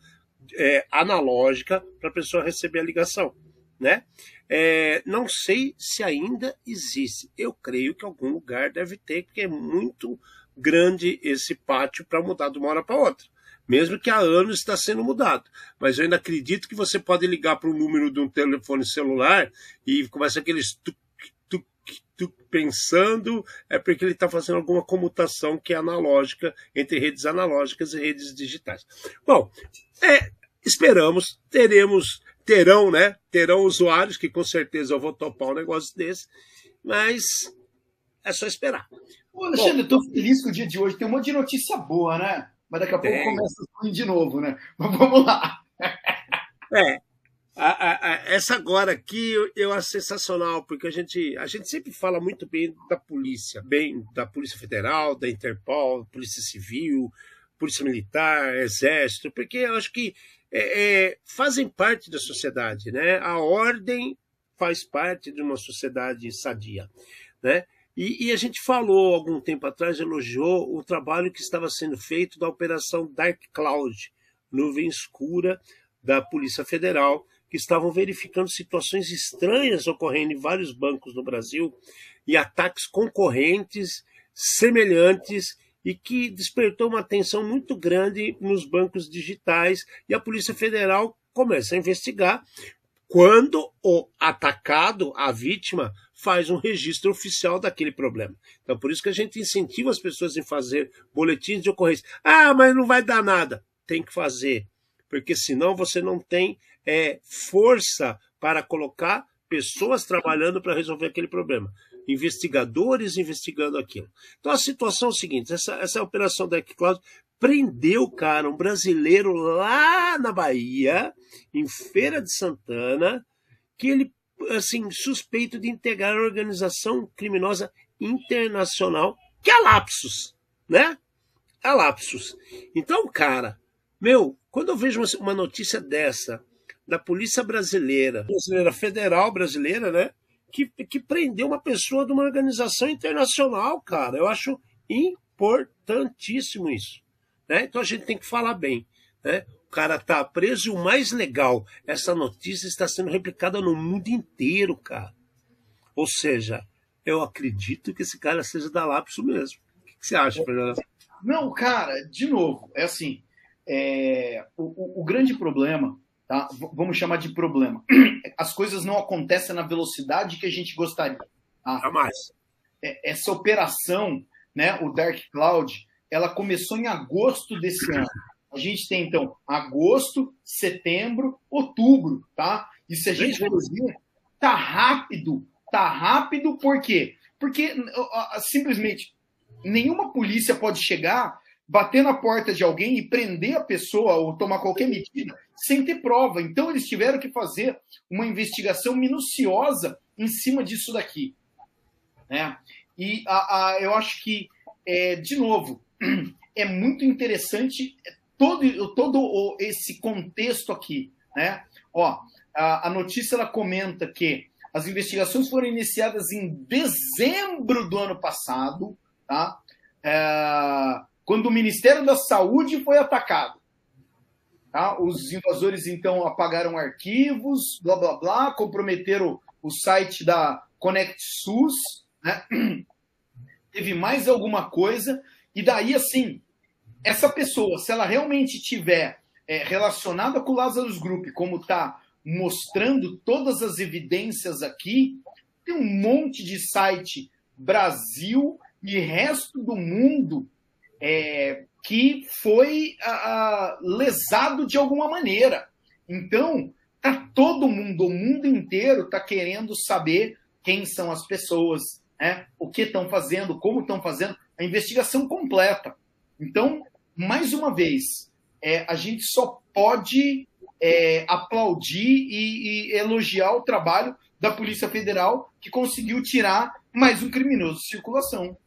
é, analógica para a pessoa receber a ligação. Né? É, não sei se ainda existe. Eu creio que algum lugar deve ter, porque é muito grande esse pátio para mudar de uma hora para outra. Mesmo que há anos está sendo mudado. Mas eu ainda acredito que você pode ligar para o número de um telefone celular e começa aqueles tuc, tuc, tuc, pensando, é porque ele está fazendo alguma comutação que é analógica entre redes analógicas e redes digitais. Bom, é, esperamos, teremos terão, né? Terão usuários que com certeza eu vou topar um negócio desse, mas é só esperar. Ô, Alexandre, Bom, eu tô feliz com o dia de hoje. Tem um monte de notícia boa, né? Mas daqui a pouco começa ruim de novo, né? Mas vamos lá. É. A, a, a, essa agora aqui eu, eu acho sensacional, porque a gente, a gente sempre fala muito bem da polícia, bem da Polícia Federal, da Interpol, Polícia Civil, Polícia Militar, Exército, porque eu acho que é, é, fazem parte da sociedade, né? A ordem faz parte de uma sociedade sadia, né? E, e, a gente falou algum tempo atrás, elogiou o trabalho que estava sendo feito da operação Dark Cloud, nuvem escura da Polícia Federal, que estavam verificando situações estranhas ocorrendo em vários bancos no Brasil e ataques concorrentes semelhantes e que despertou uma atenção muito grande nos bancos digitais e a Polícia Federal começa a investigar quando o atacado, a vítima, faz um registro oficial daquele problema. Então, por isso que a gente incentiva as pessoas em fazer boletins de ocorrência. Ah, mas não vai dar nada. Tem que fazer, porque senão você não tem é, força para colocar pessoas trabalhando para resolver aquele problema. Investigadores investigando aquilo. Então a situação é o seguinte: essa, essa operação da Cloud prendeu, cara, um brasileiro lá na Bahia, em Feira de Santana, que ele, assim, suspeito de integrar a organização criminosa internacional, que é Lapsus, né? A Lapsus. Então, cara, meu, quando eu vejo uma notícia dessa, da polícia brasileira, brasileira federal brasileira, né? Que, que prendeu uma pessoa de uma organização internacional, cara. Eu acho importantíssimo isso. Né? Então a gente tem que falar bem. Né? O cara tá preso e o mais legal, essa notícia está sendo replicada no mundo inteiro, cara. Ou seja, eu acredito que esse cara seja da Lapso mesmo. O que, que você acha, Fernando? Não, cara, de novo, é assim. É, o, o, o grande problema Tá? Vamos chamar de problema. As coisas não acontecem na velocidade que a gente gostaria. Tá? Jamais. É, essa operação, né, o Dark Cloud, ela começou em agosto desse ano. A gente tem, então, agosto, setembro, outubro, tá? E se a gente ver, tá rápido. Tá rápido por quê? Porque simplesmente nenhuma polícia pode chegar bater na porta de alguém e prender a pessoa ou tomar qualquer medida sem ter prova. Então eles tiveram que fazer uma investigação minuciosa em cima disso daqui. Né? E a, a, eu acho que, é, de novo, é muito interessante todo, todo esse contexto aqui. Né? Ó, a, a notícia ela comenta que as investigações foram iniciadas em dezembro do ano passado, tá? É, quando o Ministério da Saúde foi atacado. Tá? Os invasores, então, apagaram arquivos, blá, blá, blá, comprometeram o site da Connect SUS, né? teve mais alguma coisa, e daí, assim, essa pessoa, se ela realmente tiver é, relacionada com o Lazarus Group, como está mostrando todas as evidências aqui, tem um monte de site Brasil e resto do mundo é, que foi a, a, lesado de alguma maneira. Então, tá todo mundo, o mundo inteiro está querendo saber quem são as pessoas, né? o que estão fazendo, como estão fazendo, a investigação completa. Então, mais uma vez, é, a gente só pode é, aplaudir e, e elogiar o trabalho da Polícia Federal que conseguiu tirar mais um criminoso de circulação.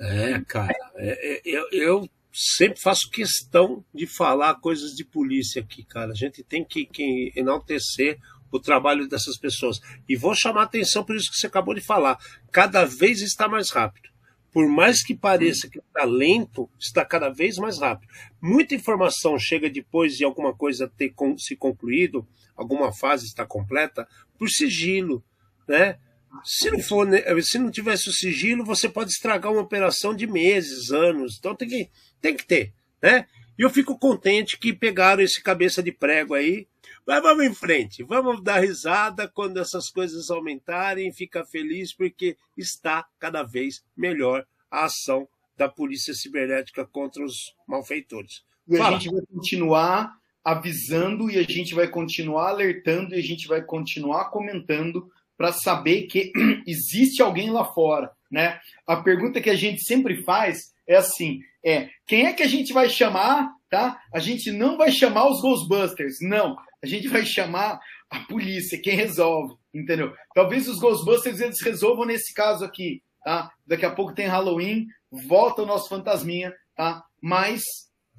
É, cara, é, é, eu, eu, sempre faço questão de falar coisas de polícia aqui, cara. A gente tem que, que enaltecer o trabalho dessas pessoas. E vou chamar atenção por isso que você acabou de falar. Cada vez está mais rápido. Por mais que pareça que está lento, está cada vez mais rápido. Muita informação chega depois de alguma coisa ter se concluído, alguma fase está completa, por sigilo, né? Se não, for, né, se não tivesse o sigilo, você pode estragar uma operação de meses, anos. Então tem que, tem que ter, né? E eu fico contente que pegaram esse cabeça de prego aí. Mas vamos em frente, vamos dar risada quando essas coisas aumentarem, ficar feliz porque está cada vez melhor a ação da polícia cibernética contra os malfeitores. E Fala. a gente vai continuar avisando e a gente vai continuar alertando e a gente vai continuar comentando para saber que existe alguém lá fora, né? A pergunta que a gente sempre faz é assim, é, quem é que a gente vai chamar, tá? A gente não vai chamar os Ghostbusters, não. A gente vai chamar a polícia, quem resolve, entendeu? Talvez os Ghostbusters eles resolvam nesse caso aqui, tá? Daqui a pouco tem Halloween, volta o nosso fantasminha, tá? Mas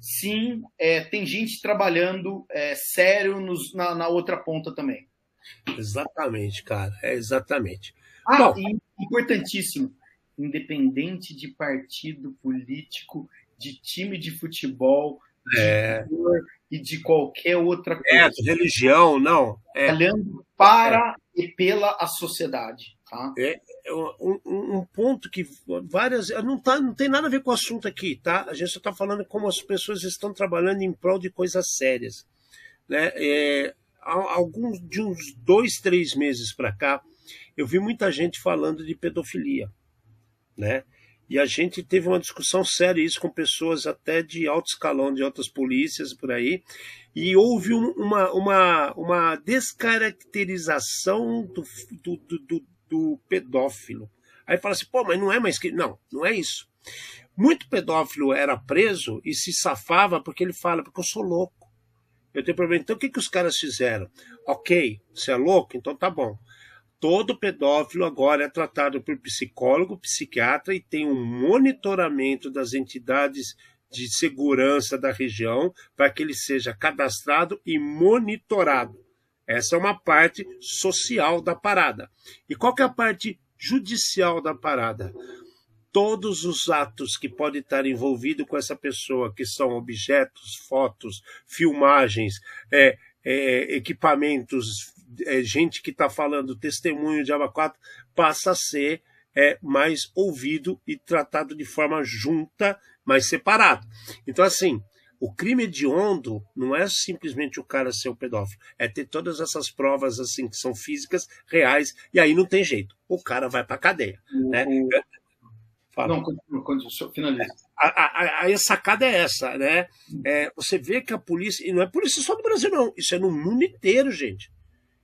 sim, é, tem gente trabalhando é, sério nos, na, na outra ponta também. Exatamente, cara. É exatamente. Ah, Bom, e importantíssimo. Independente de partido político, de time de futebol, é... de cor e de qualquer outra é, coisa. É, religião, não. É. Trabalhando para é. e pela a sociedade. Tá? É, é um, um, ponto que várias. Não, tá, não tem nada a ver com o assunto aqui, tá? A gente só está falando como as pessoas estão trabalhando em prol de coisas sérias. Né? É, alguns de uns dois, três meses para cá, eu vi muita gente falando de pedofilia, né? E a gente teve uma discussão séria isso com pessoas até de alto escalão de outras polícias por aí, e houve uma, uma, uma descaracterização do, do, do, do pedófilo. Aí fala assim, pô, mas não é mais que. Não, não é isso. Muito pedófilo era preso e se safava porque ele fala, porque eu sou louco. Eu tenho problema. Então o que, que os caras fizeram? Ok, você é louco? Então tá bom. Todo pedófilo agora é tratado por psicólogo, psiquiatra e tem um monitoramento das entidades de segurança da região para que ele seja cadastrado e monitorado. Essa é uma parte social da parada. E qual que é a parte judicial da parada? Todos os atos que podem estar envolvidos com essa pessoa, que são objetos, fotos, filmagens, é, é, equipamentos, é, gente que está falando testemunho de Aba passa a ser é, mais ouvido e tratado de forma junta, mais separado. Então, assim, o crime hediondo não é simplesmente o cara ser o pedófilo, é ter todas essas provas assim que são físicas, reais, e aí não tem jeito. O cara vai para cadeia. O, né? Fala. Não, continua, continua, finaliza. A, a, a, a, sacada é essa, né? É, você vê que a polícia, e não é polícia só do Brasil, não, isso é no mundo inteiro, gente.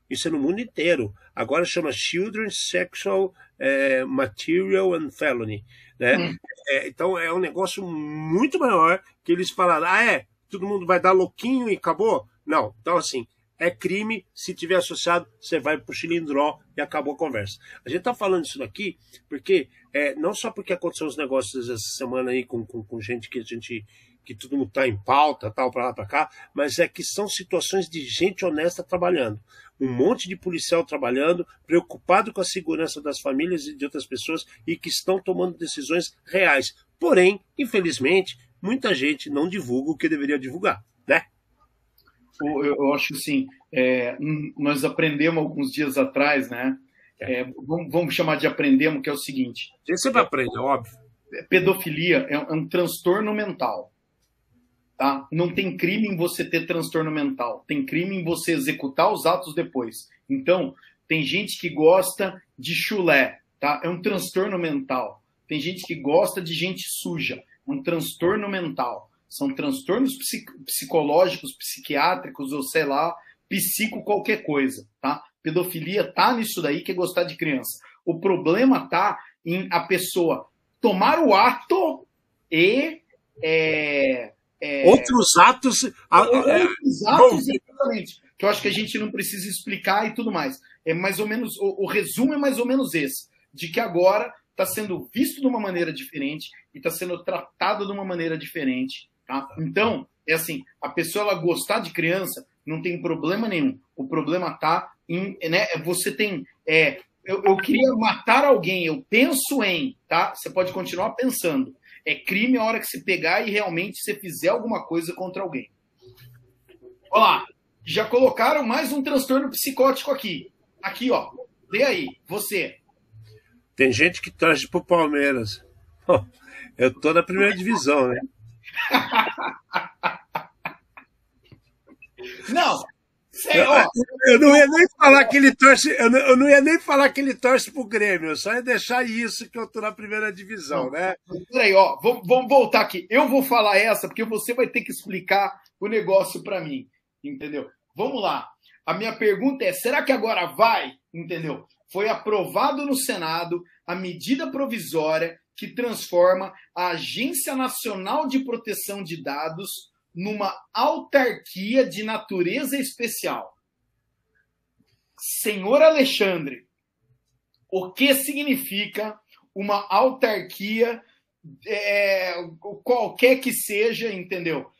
Isso é no mundo inteiro. Agora chama Children's Sexual é, Material and Felony. Né? Hum. É, então é um negócio muito maior que eles falaram, ah, é, todo mundo vai dar louquinho e acabou? Não. Então, assim, é crime, se tiver associado, você vai pro chilindró e acabou a conversa. A gente tá falando isso daqui porque, é, não só porque aconteceu os negócios essa semana aí com, com, com gente que a gente que todo mundo está em pauta, tal, para lá, para cá, mas é que são situações de gente honesta trabalhando. Um monte de policial trabalhando, preocupado com a segurança das famílias e de outras pessoas e que estão tomando decisões reais. Porém, infelizmente, muita gente não divulga o que deveria divulgar, né? Eu, eu acho assim, é, nós aprendemos alguns dias atrás, né? É, vamos, vamos, chamar de aprendemos, que é o seguinte. Você vai aprender, óbvio. Pedofilia é, é um transtorno mental. Tá? Não tem crime em você ter transtorno mental, tem crime em você executar os atos depois. Então, tem gente que gosta de chulé, tá? É um transtorno mental. Tem gente que gosta de gente suja, é um transtorno mental. São transtornos psicológicos, psiquiátricos ou sei lá, psico qualquer coisa, tá? Pedofilia tá nisso daí que é gostar de criança. O problema tá em a pessoa tomar o ato e é, é... Outros atos. Outros atos, exatamente. Que eu acho que a gente não precisa explicar e tudo mais. É mais ou menos. O, o resumo é mais ou menos esse: de que agora está sendo visto de uma maneira diferente e está sendo tratado de uma maneira diferente. Tá? Então, é assim: a pessoa ela gostar de criança não tem problema nenhum. O problema está em. Né, você tem. É, eu, eu queria matar alguém, eu penso em, tá? Você pode continuar pensando é crime a hora que você pegar e realmente você fizer alguma coisa contra alguém. Olha lá, já colocaram mais um transtorno psicótico aqui. Aqui, ó. Lê aí, você. Tem gente que torce pro Palmeiras. Eu tô na primeira divisão, né? Não, eu, eu, não ia nem falar que ele torce, eu não, eu não, ia nem falar que ele torce pro Grêmio, só ia deixar isso que eu tô na primeira divisão, não, né? Peraí, ó, vamos, vamos voltar aqui. Eu vou falar essa, porque você vai ter que explicar o negócio para mim, entendeu? Vamos lá. A minha pergunta é: será que agora vai? Entendeu? Foi aprovado no Senado a medida provisória que transforma a Agência Nacional de Proteção de Dados numa autarquia de natureza especial. Senhor Alexandre, o que significa uma autarquia, é, qualquer que seja, entendeu?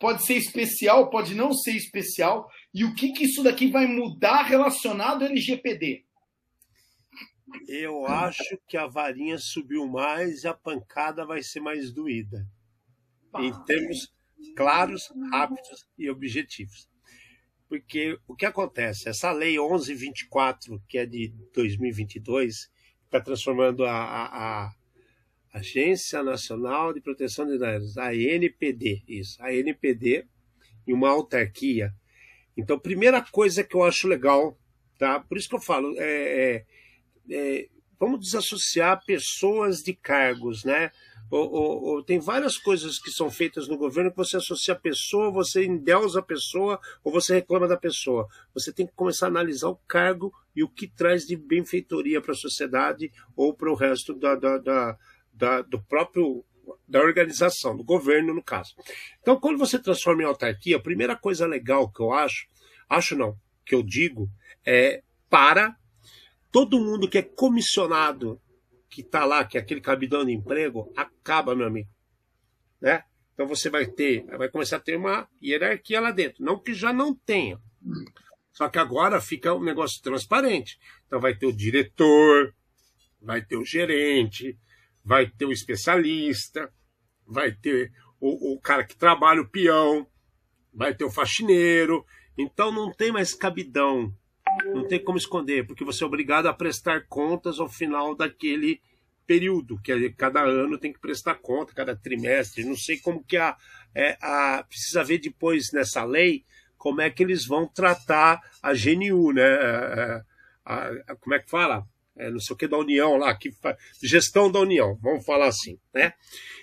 Pode ser especial, pode não ser especial. E o que, que isso daqui vai mudar relacionado ao LGPD? Eu acho que a varinha subiu mais e a pancada vai ser mais doída. Em termos, claros, rápidos e objetivos. Porque o que acontece? Essa lei 1124, que é de 2022, está transformando a, a, a, Agência Nacional de Proteção de Dados, a NPD, isso, a NPD, em uma autarquia. Então, primeira coisa que eu acho legal, tá? Por isso que eu falo, é, é, é vamos desassociar pessoas de cargos, né? Ou, ou, ou, tem várias coisas que são feitas no governo que você associa a pessoa, você endeusa a pessoa ou você reclama da pessoa. Você tem que começar a analisar o cargo e o que traz de benfeitoria para a sociedade ou para o resto da, da, da, da, do próprio da organização, do governo, no caso. Então, quando você transforma em autarquia, a primeira coisa legal que eu acho, acho não, que eu digo, é para todo mundo que é comissionado que está lá, que é aquele cabidão de emprego, acaba, meu amigo. Né? Então você vai ter, vai começar a ter uma hierarquia lá dentro. Não que já não tenha. Só que agora fica um negócio transparente. Então vai ter o diretor, vai ter o gerente, vai ter o especialista, vai ter o, o cara que trabalha, o peão, vai ter o faxineiro. Então não tem mais cabidão não tem como esconder, porque você é obrigado a prestar contas ao final daquele período, que é, cada ano tem que prestar conta, cada trimestre. Não sei como que a, é, a precisa ver depois nessa lei como é que eles vão tratar a GNU, né? A, a, a, como é que fala? É, não sei o que da União lá, que gestão da União, vamos falar assim, né?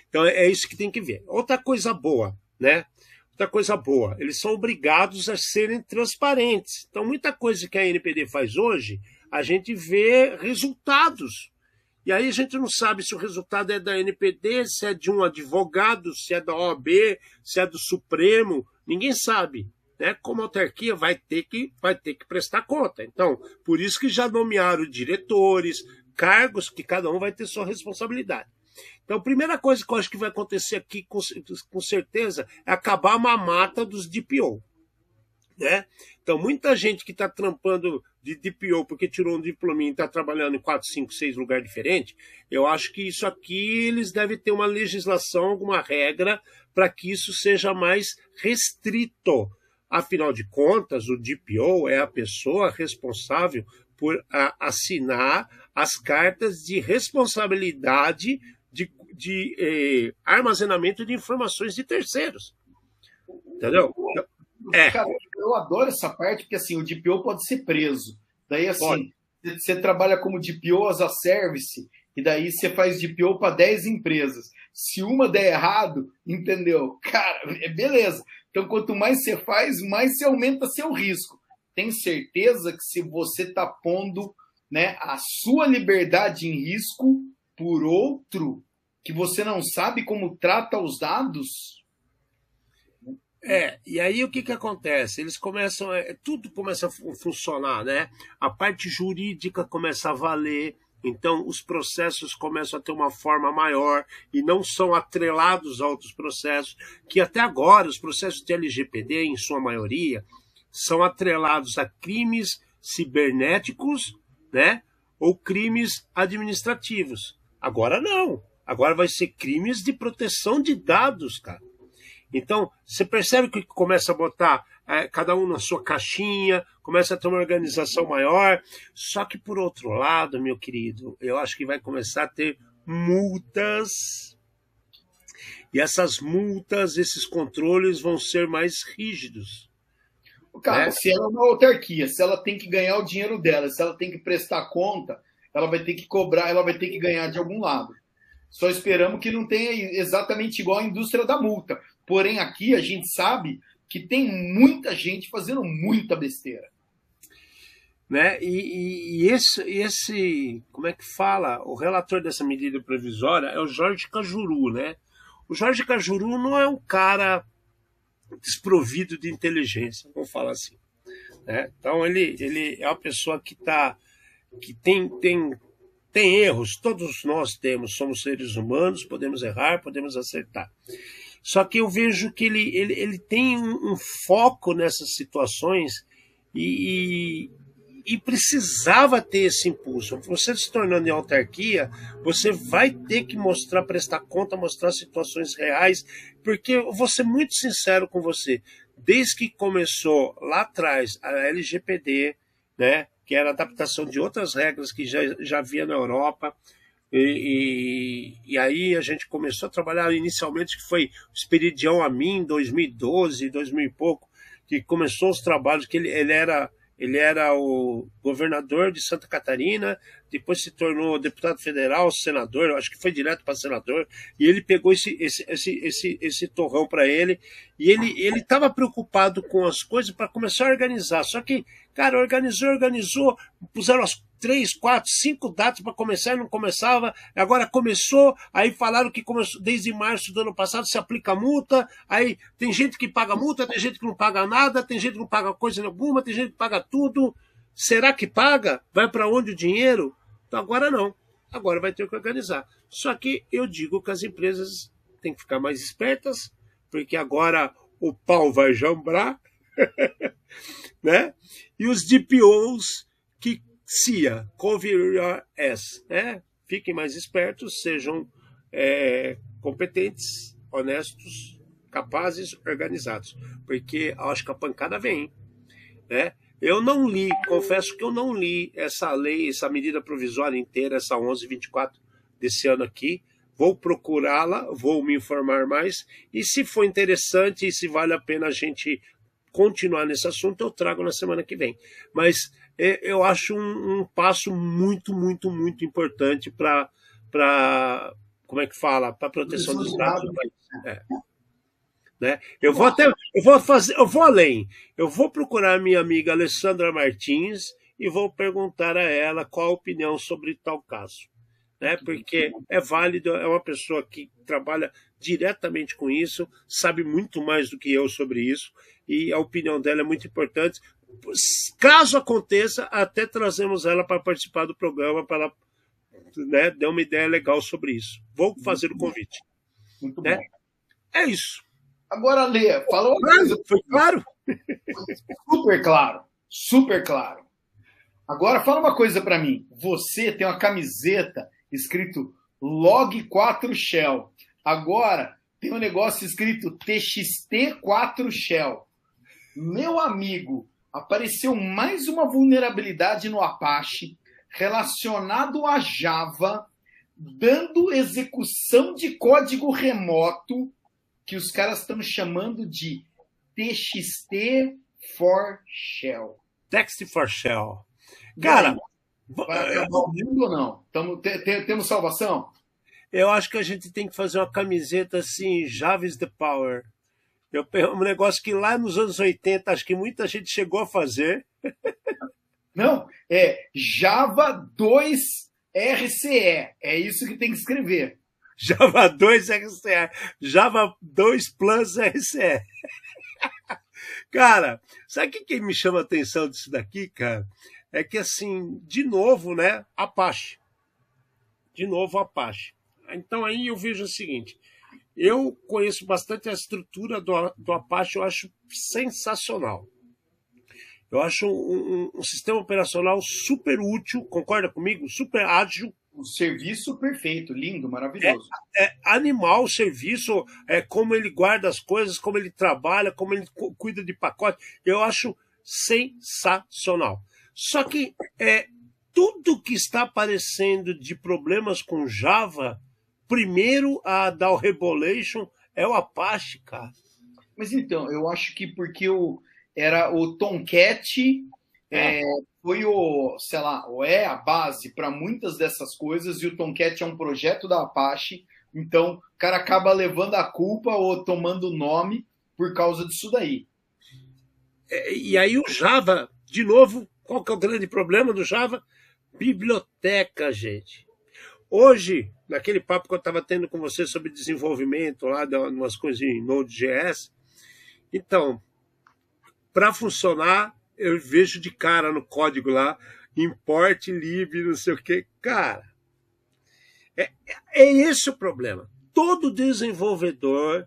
Então é isso que tem que ver. Outra coisa boa, né? Outra coisa boa, eles são obrigados a serem transparentes. Então, muita coisa que a NPD faz hoje, a gente vê resultados. E aí a gente não sabe se o resultado é da NPD, se é de um advogado, se é da OAB, se é do Supremo, ninguém sabe. Né? Como autarquia vai ter que vai ter que prestar conta. Então, por isso que já nomearam diretores, cargos que cada um vai ter sua responsabilidade. Então, a primeira coisa que eu acho que vai acontecer aqui, com, com certeza, é acabar a mamata dos DPO. Né? Então, muita gente que está trampando de DPO porque tirou um diploma e está trabalhando em 4, 5, 6 lugares diferentes, eu acho que isso aqui eles devem ter uma legislação, alguma regra, para que isso seja mais restrito. Afinal de contas, o DPO é a pessoa responsável por assinar as cartas de responsabilidade de, eh, armazenamento de informações de terceiros. Entendeu? É. Cara, eu adoro essa parte, porque assim, o DPO pode ser preso. Daí, assim, pode. você trabalha como DPO as a service, e daí você faz DPO para 10 empresas. Se uma der errado, entendeu? Cara, é beleza. Então, quanto mais você faz, mais você aumenta seu risco. Tem certeza que se você está pondo né, a sua liberdade em risco, por outro que você não sabe como trata os dados? É, e aí o que, que acontece? Eles começam, é, tudo começa a funcionar, né? A parte jurídica começa a valer, então os processos começam a ter uma forma maior e não são atrelados a outros processos, que até agora os processos de LGPD, em sua maioria, são atrelados a crimes cibernéticos, né? Ou crimes administrativos. Agora não. Agora vai ser crimes de proteção de dados, cara. Então, você percebe que começa a botar é, cada um na sua caixinha, começa a ter uma organização maior. Só que, por outro lado, meu querido, eu acho que vai começar a ter multas. E essas multas, esses controles vão ser mais rígidos. Cara, né? se ela é uma autarquia, se ela tem que ganhar o dinheiro dela, se ela tem que prestar conta, ela vai ter que cobrar, ela vai ter que ganhar de algum lado. Só esperamos que não tenha exatamente igual a indústria da multa. Porém, aqui a gente sabe que tem muita gente fazendo muita besteira. Né? E, e, e esse, esse, como é que fala? O relator dessa medida provisória é o Jorge Cajuru, né? O Jorge Cajuru não é um cara desprovido de inteligência, vamos falar assim. Né? Então ele, ele é uma pessoa que está que tem, tem, tem erros, todos nós temos, somos seres humanos, podemos errar, podemos acertar. Só que eu vejo que ele, ele, ele tem um, um foco nessas situações e, e, e, precisava ter esse impulso. Você se tornando em autarquia, você vai ter que mostrar, prestar conta, mostrar situações reais, porque eu vou ser muito sincero com você. Desde que começou lá atrás a LGPD, né, que era adaptação de outras regras que já, já havia na Europa. E, e, e, aí a gente começou a trabalhar inicialmente, que foi o Esperidião a mim, 2012, 2000 e pouco, que começou os trabalhos, que ele, ele era ele era o governador de Santa Catarina, depois se tornou deputado federal, senador, acho que foi direto para senador, e ele pegou esse, esse, esse, esse, esse torrão para ele, e ele estava preocupado com as coisas para começar a organizar. Só que, cara, organizou, organizou, puseram as três, quatro, cinco datas para começar e não começava. Agora começou, aí falaram que começou desde março do ano passado se aplica multa. Aí tem gente que paga multa, tem gente que não paga nada, tem gente que não paga coisa nenhuma, tem gente que paga tudo. Será que paga? Vai para onde o dinheiro? Então agora não. Agora vai ter que organizar. Só que eu digo que as empresas têm que ficar mais espertas, porque agora o pau vai jambrar, né? E os DPOs que CIA, cover your ass, né? Fiquem mais espertos, sejam é, competentes, honestos, capazes, organizados, porque acho que a pancada vem, né? Eu não li, confesso que eu não li essa lei, essa medida provisória inteira, essa 1124 desse ano aqui. Vou procurá-la, vou me informar mais e se for interessante e se vale a pena a gente continuar nesse assunto, eu trago na semana que vem. Mas é, eu acho um, um, passo muito, muito, muito importante para, como é que fala, para a proteção dos dados do país. É. Né? Eu vou até, eu vou fazer, eu vou além. Eu vou procurar minha amiga Alessandra Martins e vou perguntar a ela qual a opinião sobre tal caso. Né? Porque é válido, é uma pessoa que trabalha diretamente com isso, sabe muito mais do que eu sobre isso, e a opinião dela é muito importante. Caso aconteça, até trazemos ela para participar do programa para né, dar uma ideia legal sobre isso. Vou fazer o convite. Muito né? bom. É isso. Agora, Lê, falou coisa. Foi claro? Super claro. Super claro. Agora, fala uma coisa para mim. Você tem uma camiseta escrito Log 4 Shell. Agora, tem um negócio escrito TXT4 Shell. Meu amigo, apareceu mais uma vulnerabilidade no Apache relacionado a Java, dando execução de código remoto que os caras estão chamando de TXT for Shell. Text for Shell. Cara, vai acabar o mundo ou não? Tamo, te, te, temos salvação? Eu acho que a gente tem que fazer uma camiseta assim, Java is the power. Eu, um negócio que lá nos anos 80 acho que muita gente chegou a fazer. Não, é Java 2 RCE. É isso que tem que escrever. Java 2 RCE. Java 2 Plus RCE. cara, sabe o que, que me chama a atenção disso daqui, cara? É que, assim, de novo, né? Apache. De novo, Apache. Então aí eu vejo o seguinte: eu conheço bastante a estrutura do, do Apache, eu acho sensacional. Eu acho um, um, um, sistema operacional super útil, concorda comigo? Super ágil. Um serviço perfeito, lindo, maravilhoso. É, é animal o serviço, é como ele guarda as coisas, como ele trabalha, como ele cuida de pacote. Eu acho sensacional. Só que é, tudo que está aparecendo de problemas com Java primeiro a dar o Rebolation é o Apache, cara. Mas então, eu acho que porque o, era o Tomcat é. É, foi o, sei lá, ou é a base para muitas dessas coisas, e o Tomcat é um projeto da Apache, então o cara acaba levando a culpa ou tomando o nome por causa disso daí. É, e aí o Java, de novo, qual que é o grande problema do Java? Biblioteca, gente. Hoje, naquele papo que eu estava tendo com você sobre desenvolvimento lá, de umas coisas em Node.js, então, para funcionar, eu vejo de cara no código lá, import lib, não sei o que. Cara, é, é esse o problema. Todo desenvolvedor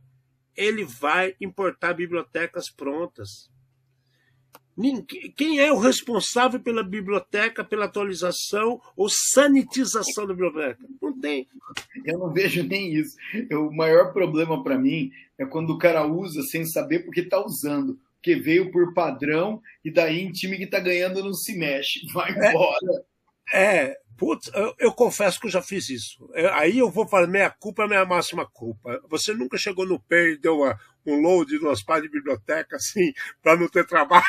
ele vai importar bibliotecas prontas. Quem é o responsável pela biblioteca, pela atualização ou sanitização da biblioteca? Não tem. Eu não vejo nem isso. O maior problema para mim é quando o cara usa sem saber porque está usando. Porque veio por padrão e daí em time que está ganhando não se mexe. Vai embora. É, é Putz, eu, eu, confesso que eu já fiz isso. Eu, aí eu vou falar, minha culpa é minha máxima culpa. Você nunca chegou no Pay e deu uma, um load de umas páginas de biblioteca, assim, para não ter trabalho?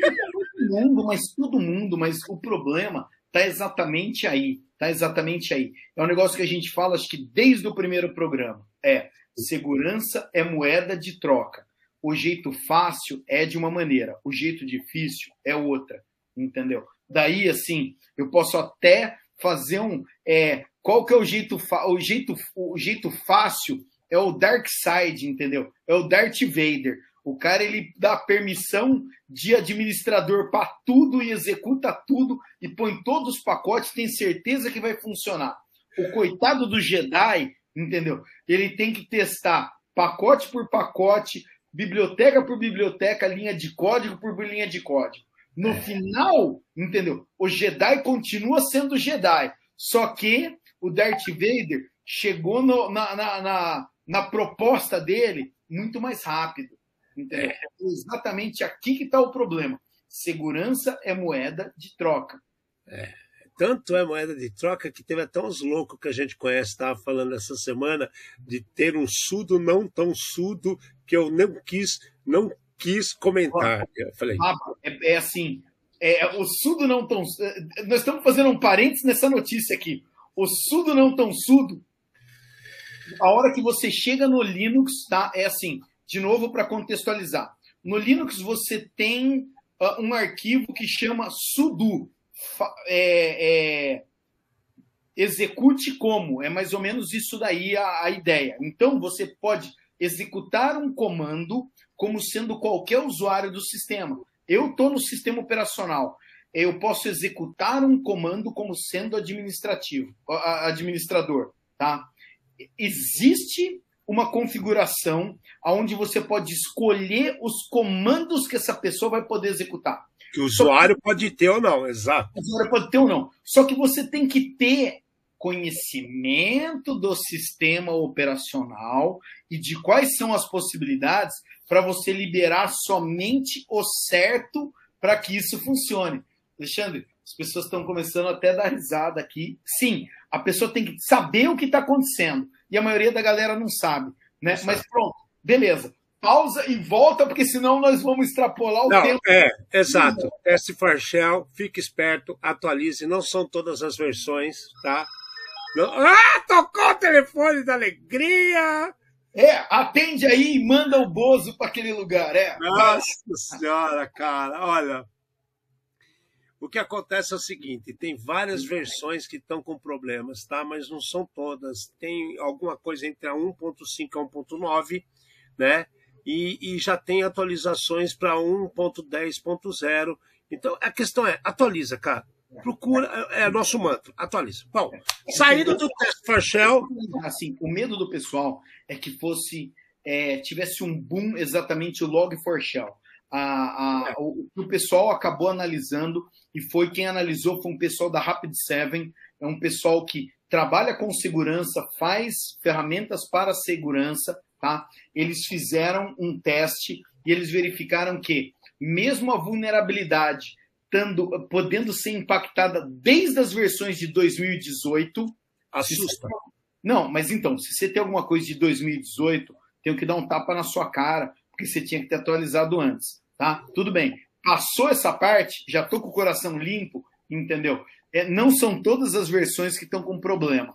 Todo mundo, mas todo mundo, mas o problema está exatamente aí. Está exatamente aí. É um negócio que a gente fala, acho que desde o primeiro programa. É, segurança é moeda de troca. O jeito fácil é de uma maneira, o jeito difícil é outra, entendeu? Daí, assim, eu posso até fazer um. É, qual que é o jeito, o jeito, o jeito fácil? É o Dark Side, entendeu? É o Darth Vader. O cara ele dá permissão de administrador para tudo e executa tudo e põe todos os pacotes, tem certeza que vai funcionar. O coitado do Jedi, entendeu? Ele tem que testar pacote por pacote, biblioteca por biblioteca, linha de código por linha de código. No é. final, entendeu? O Jedi continua sendo Jedi. Só que o Darth Vader chegou no, na, na, na, na, proposta dele muito mais rápido. Entendeu? É. é exatamente aqui que está o problema. Segurança é moeda de troca. É. Tanto é moeda de troca que teve até uns loucos que a gente conhece, estava falando essa semana, de ter um sudo não tão sudo que eu não quis, não quis comentar. Eu falei. É, é assim, é, o sudo não tão. É, nós estamos fazendo um parênteses nessa notícia aqui. O sudo não tão sudo. A hora que você chega no Linux, tá? É assim, de novo para contextualizar. No Linux você tem uh, um arquivo que chama sudo. É, é, execute como. É mais ou menos isso daí a, a ideia. Então você pode executar um comando como sendo qualquer usuário do sistema. Eu estou no sistema operacional. Eu posso executar um comando como sendo administrativo, administrador, tá? Existe uma configuração onde você pode escolher os comandos que essa pessoa vai poder executar. Que o usuário que... pode ter ou não, exato. O usuário pode ter ou não. Só que você tem que ter conhecimento do sistema operacional e de quais são as possibilidades para você liberar somente o certo para que isso funcione. Alexandre, as pessoas estão começando até a dar risada aqui. Sim, a pessoa tem que saber o que está acontecendo. E a maioria da galera não sabe. Né? Mas pronto, beleza. Pausa e volta, porque senão nós vamos extrapolar o não, tempo. É, exato. Teste for shell, fique esperto, atualize. Não são todas as versões, tá? Ah, tocou o telefone da alegria! É, atende aí e manda o Bozo para aquele lugar. É. Nossa senhora, cara, olha. O que acontece é o seguinte: tem várias versões que estão com problemas, tá? Mas não são todas. Tem alguma coisa entre a 1.5 e a 1.9, né? E, e já tem atualizações para 1.10.0. Então a questão é: atualiza, cara. Procura, é, é nosso mantra, atualiza. Bom, saindo do teste for shell. Assim, o medo do pessoal é que fosse, é, tivesse um boom exatamente o log for shell. A, a, o, o pessoal acabou analisando e foi quem analisou foi um pessoal da Rapid7, é um pessoal que trabalha com segurança, faz ferramentas para segurança, tá? Eles fizeram um teste e eles verificaram que mesmo a vulnerabilidade tando, podendo ser impactada desde as versões de 2018. Assusta. Não, mas então, se você tem alguma coisa de 2018, tenho que dar um tapa na sua cara, porque você tinha que ter atualizado antes, tá? Tudo bem. Passou essa parte, já tô com o coração limpo, entendeu? É, não são todas as versões que estão com problema.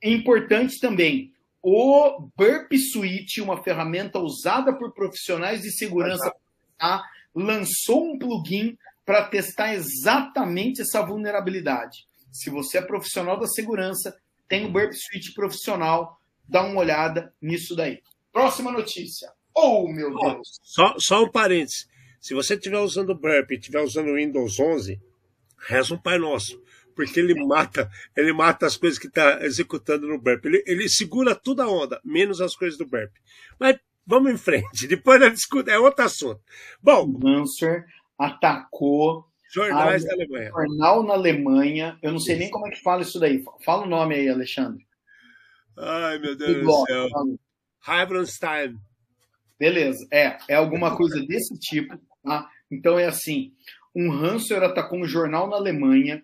É importante também, o Burp Suite, uma ferramenta usada por profissionais de segurança, tá? lançou um plugin para testar exatamente essa vulnerabilidade. Se você é profissional da segurança, tem o Burp Suite profissional, dá uma olhada nisso daí. Próxima notícia. Oh, meu Deus! Só, só um parênteses. Se você estiver usando o Burp e estiver usando o Windows 11, reza um Pai Nosso. Porque ele mata, ele mata as coisas que está executando no Burp. Ele, ele segura toda a onda, menos as coisas do Burp. Mas vamos em frente. Depois da discussão, é outro assunto. Bom. Lancer atacou jornais a, da Alemanha. jornal na Alemanha. Eu não sei isso. nem como é que fala isso daí. Fala o nome aí, Alexandre. Ai, meu Deus do céu. Heibronstein. Beleza, é, é alguma coisa desse tipo, tá? Então é assim, um ransomware atacou um jornal na Alemanha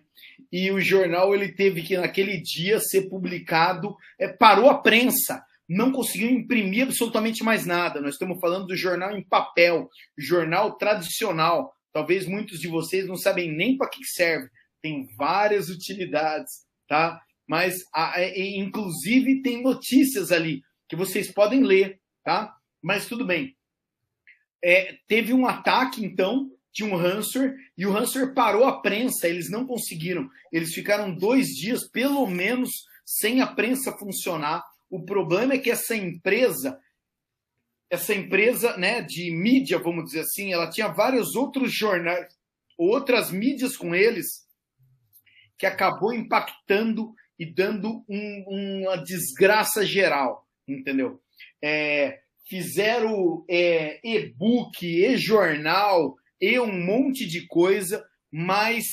e o jornal ele teve que naquele dia ser publicado, é, parou a prensa, não conseguiu imprimir absolutamente mais nada. Nós estamos falando do jornal em papel, jornal tradicional. Talvez muitos de vocês não sabem nem para que serve. Tem várias utilidades, tá? Mas a, a, inclusive tem notícias ali que vocês podem ler, tá? Mas tudo bem. É, teve um ataque então de um ransomware e o ransomware parou a prensa, eles não conseguiram. Eles ficaram dois dias, pelo menos, sem a prensa funcionar. O problema é que essa empresa, essa empresa né, de mídia, vamos dizer assim, ela tinha vários outros jornais, outras mídias com eles, que acabou impactando e dando um, uma desgraça geral, entendeu? É, fizeram é, e-book, e-jornal, e um monte de coisa, mas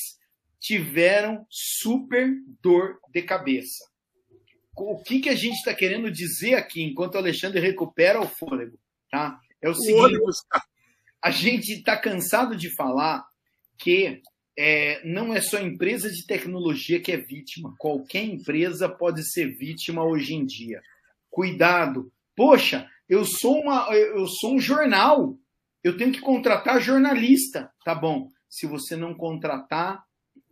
tiveram super dor de cabeça. O que, que a gente está querendo dizer aqui, enquanto o Alexandre recupera o fôlego, tá? É o seguinte: a gente está cansado de falar que é, não é só empresa de tecnologia que é vítima. Qualquer empresa pode ser vítima hoje em dia. Cuidado. Poxa, eu sou, uma, eu sou um jornal eu tenho que contratar jornalista. Tá bom. Se você não contratar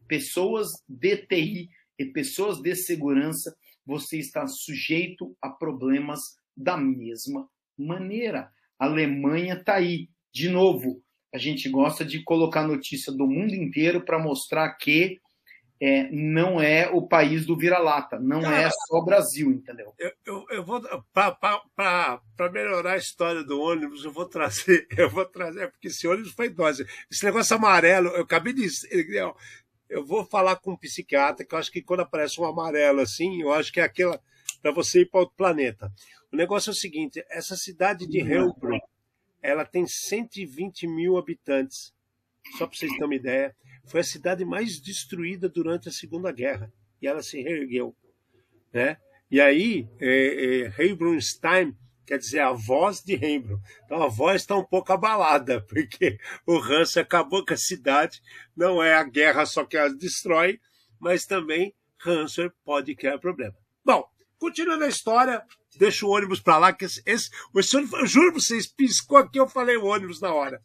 pessoas de TI e pessoas de segurança, você está sujeito a problemas da mesma maneira. A Alemanha está aí. De novo, a gente gosta de colocar notícia do mundo inteiro para mostrar que é, não é o país do vira-lata, não Cara, é só o Brasil, entendeu? Eu, eu, eu vou para melhorar a história do ônibus, eu vou trazer, eu vou trazer, porque esse ônibus foi dose. Esse negócio amarelo, eu acabei de. Eu, vou falar com um psiquiatra, que eu acho que quando aparece um amarelo assim, eu acho que é aquela para você ir para outro planeta. O negócio é o seguinte: essa cidade de Helbron, ela tem 120 mil habitantes. Só para vocês terem uma ideia foi a cidade mais destruída durante a Segunda Guerra e ela se reergueu, né? E aí, é, é, Heilbronstein quer dizer a voz de Heimbron. Então a voz está um pouco abalada, porque o Hans acabou com a cidade. Não é a guerra só que a destrói, mas também Hanser pode criar problema. Bom, continuando a história, deixa o ônibus para lá, que esse, esse, esse ônibus, eu juro vocês, piscou aqui, eu falei o ônibus na hora.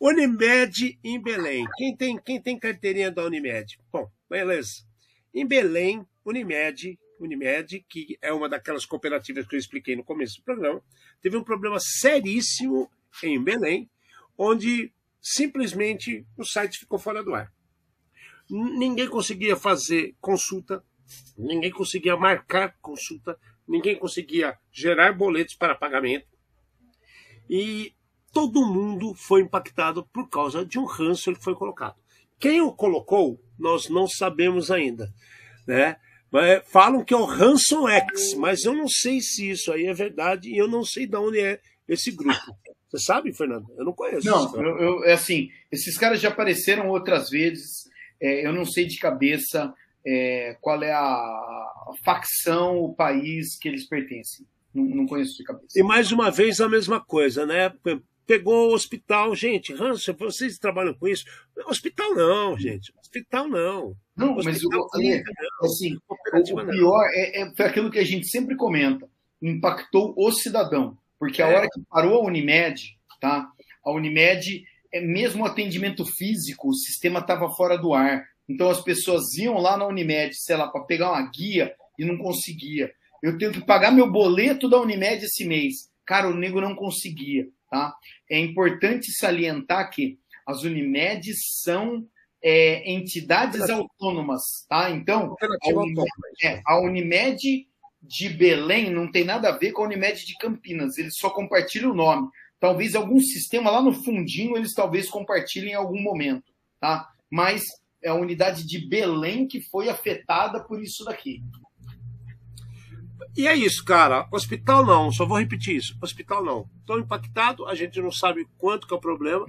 Unimed em Belém. Quem tem, quem tem carteirinha da Unimed? Bom, beleza. Em Belém, Unimed, Unimed, que é uma daquelas cooperativas que eu expliquei no começo do programa, teve um problema seríssimo em Belém, onde simplesmente o site ficou fora do ar. Ninguém conseguia fazer consulta, ninguém conseguia marcar consulta, ninguém conseguia gerar boletos para pagamento. E todo mundo foi impactado por causa de um ranço que foi colocado. Quem o colocou, nós não sabemos ainda. Né? Mas falam que é o Ransom X, mas eu não sei se isso aí é verdade e eu não sei de onde é esse grupo. Você sabe, Fernando? Eu não conheço. Não, eu, eu, é assim, esses caras já apareceram outras vezes. É, eu não sei de cabeça é, qual é a facção, o país que eles pertencem. Não, não, conheço de cabeça. E mais uma vez a mesma coisa, né? Pegou o hospital, gente, Hansen, vocês trabalham com isso? Hospital não, gente. Hospital não. Não, hospital mas o, clínica, não. Assim, o, pior é, é, foi aquilo que a gente sempre comenta. Impactou o cidadão. Porque a é. hora que parou a Unimed, tá? A Unimed, é mesmo atendimento físico, o sistema estava fora do ar. Então as pessoas iam lá na Unimed, sei lá, para pegar uma guia e não conseguia. Eu tenho que pagar meu boleto da Unimed esse mês. Cara, o nego não conseguia, tá? É importante salientar que as Unimedes são é, entidades autônomas, tá? Então, a Unimed, é, a Unimed de Belém não tem nada a ver com a Unimed de Campinas. Eles só compartilham o nome. Talvez algum sistema lá no fundinho eles talvez compartilhem em algum momento, tá? Mas é a unidade de Belém que foi afetada por isso daqui. E é isso, cara. Hospital não, só vou repetir isso. Hospital não. Estão impactado, a gente não sabe quanto que é o problema.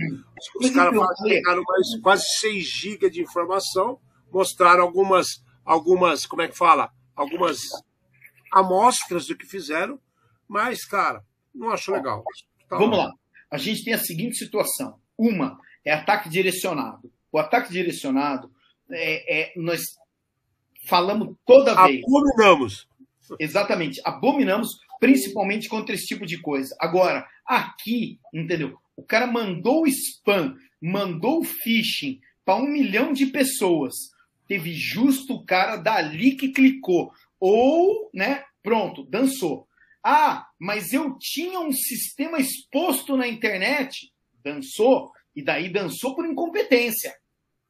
Os, caras pegaram mais quase 6 GB de informação, mostraram algumas, algumas, como é que fala? Algumas amostras do que fizeram, mas, cara, não acho legal. Vamos lá. A gente tem a seguinte situação. Uma é ataque direcionado o ataque direcionado, é, é, nós falamos toda vez. Abominamos. Exatamente, abominamos, principalmente contra esse tipo de coisa. Agora, aqui, entendeu? O cara mandou o spam, mandou o phishing para um milhão de pessoas. Teve justo o cara dali que clicou. Ou, né, pronto, dançou. Ah, mas eu tinha um sistema exposto na internet. Dançou, e daí dançou por incompetência.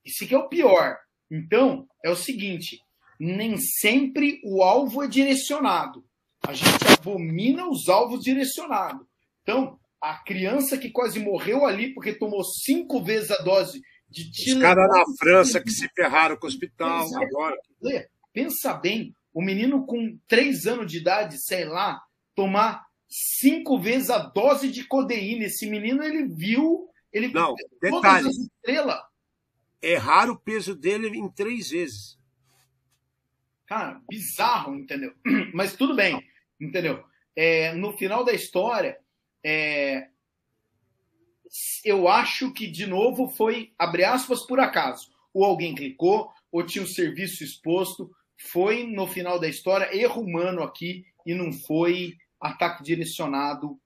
Isso que é o pior. Então, é o seguinte: nem sempre o alvo é direcionado. A gente abomina os alvos direcionados. Então, a criança que quase morreu ali porque tomou cinco vezes a dose de tiro. Os caras na França que se ferraram com o hospital Exato. agora. Pensa bem, o menino com três anos de idade, sei lá, tomar cinco vezes a dose de codeína. Esse menino, ele viu. Ele Não, detalhe. Estrela. Errar o peso dele em três vezes. Cara, bizarro, entendeu? Mas tudo bem, entendeu? É, no final da história, é, eu acho que, de novo, foi, abre aspas, por acaso. Ou alguém clicou, ou tinha o um serviço exposto. Foi, no final da história, erro humano aqui e não foi ataque direcionado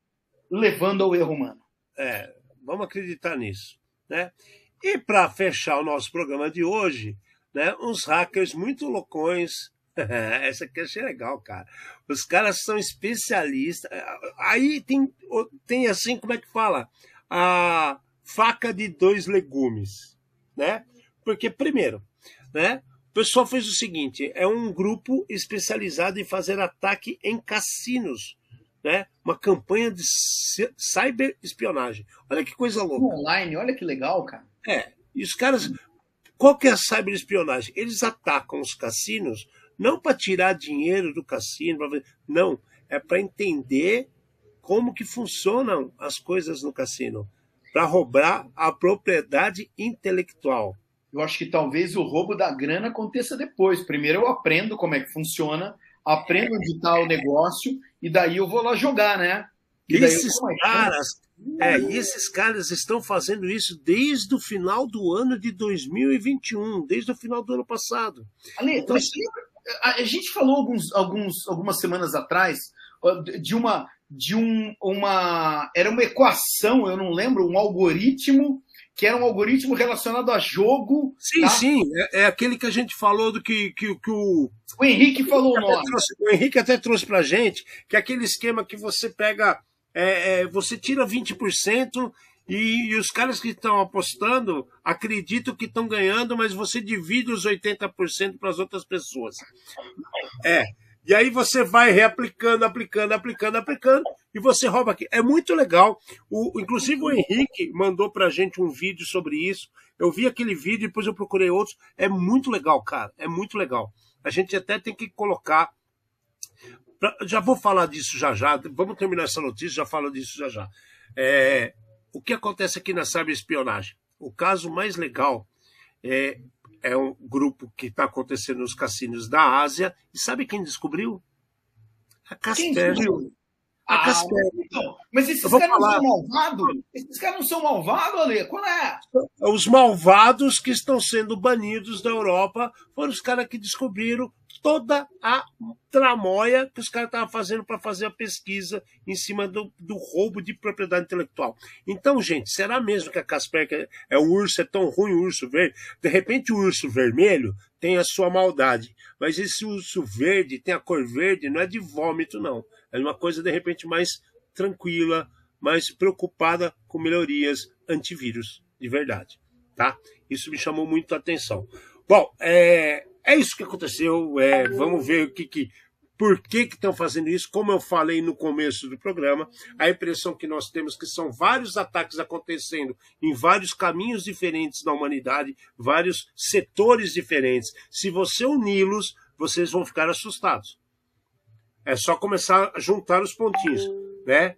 levando ao erro humano. É, vamos acreditar nisso. Né? E para fechar o nosso programa de hoje, né, uns hackers muito loucões. Essa aqui achei legal, cara. Os caras são especialistas. Aí tem, tem assim, como é que fala? A faca de dois legumes, né? Porque, primeiro, né? O pessoal fez o seguinte: é um grupo especializado em fazer ataque em cassinos né? Uma campanha de cyberespionagem. Olha que coisa louca. Online, olha que legal, cara. É. E os caras. Qual que é a cyberespionagem? Eles atacam os cassinos não para tirar dinheiro do cassino, pra... não, é para entender como que funcionam as coisas no cassino, para roubar a propriedade intelectual. Eu acho que talvez o roubo da grana aconteça depois. Primeiro eu aprendo como é que funciona aprendo onde está o negócio e daí eu vou lá jogar, né? E esses caras, é, e esses caras estão fazendo isso desde o final do ano de 2021, desde o final do ano passado. Ale, então, assim, a gente falou alguns, alguns, algumas semanas atrás de uma de um, uma era uma equação, eu não lembro, um algoritmo que era um algoritmo relacionado a jogo. Sim, tá? sim, é, é, aquele que a gente falou do que, que, que o. O Henrique falou o nome. Trouxe, o Henrique até trouxe pra gente, que é aquele esquema que você pega. É, é, você tira 20% e, e os caras que estão apostando acreditam que estão ganhando, mas você divide os 80% para as outras pessoas. É. E aí você vai reaplicando, aplicando, aplicando, aplicando, e você rouba aqui. É muito legal. O, inclusive o Henrique mandou pra gente um vídeo sobre isso. Eu vi aquele vídeo, depois eu procurei outros. É muito legal, cara. É muito legal. A gente até tem que colocar. Já vou falar disso já já. Vamos terminar essa notícia, já falo disso já já. É, o que acontece aqui na cyberespionagem? O caso mais legal é é um grupo que está acontecendo nos cassinos da Ásia. E sabe quem descobriu? A Kaspersky. A ah, Então, mas esses caras não são malvados? Esses caras não são malvados, Ale? Qual é? Os malvados que estão sendo banidos da Europa foram os caras que descobriram toda a tramóia que os caras estavam fazendo para fazer a pesquisa em cima do, do, roubo de propriedade intelectual. Então, gente, será mesmo que a Casper é, o urso, é tão ruim o urso verde? De repente o urso vermelho tem a sua maldade, mas esse urso verde tem a cor verde, não é de vômito, não. É uma coisa, de repente, mais tranquila, mais preocupada com melhorias antivírus, de verdade. Tá? Isso me chamou muito a atenção. Bom, é, é isso que aconteceu. É, vamos ver o que, que por que estão fazendo isso? Como eu falei no começo do programa, a impressão que nós temos é que são vários ataques acontecendo em vários caminhos diferentes da humanidade, vários setores diferentes. Se você uni-los, vocês vão ficar assustados. É só começar a juntar os pontinhos, né?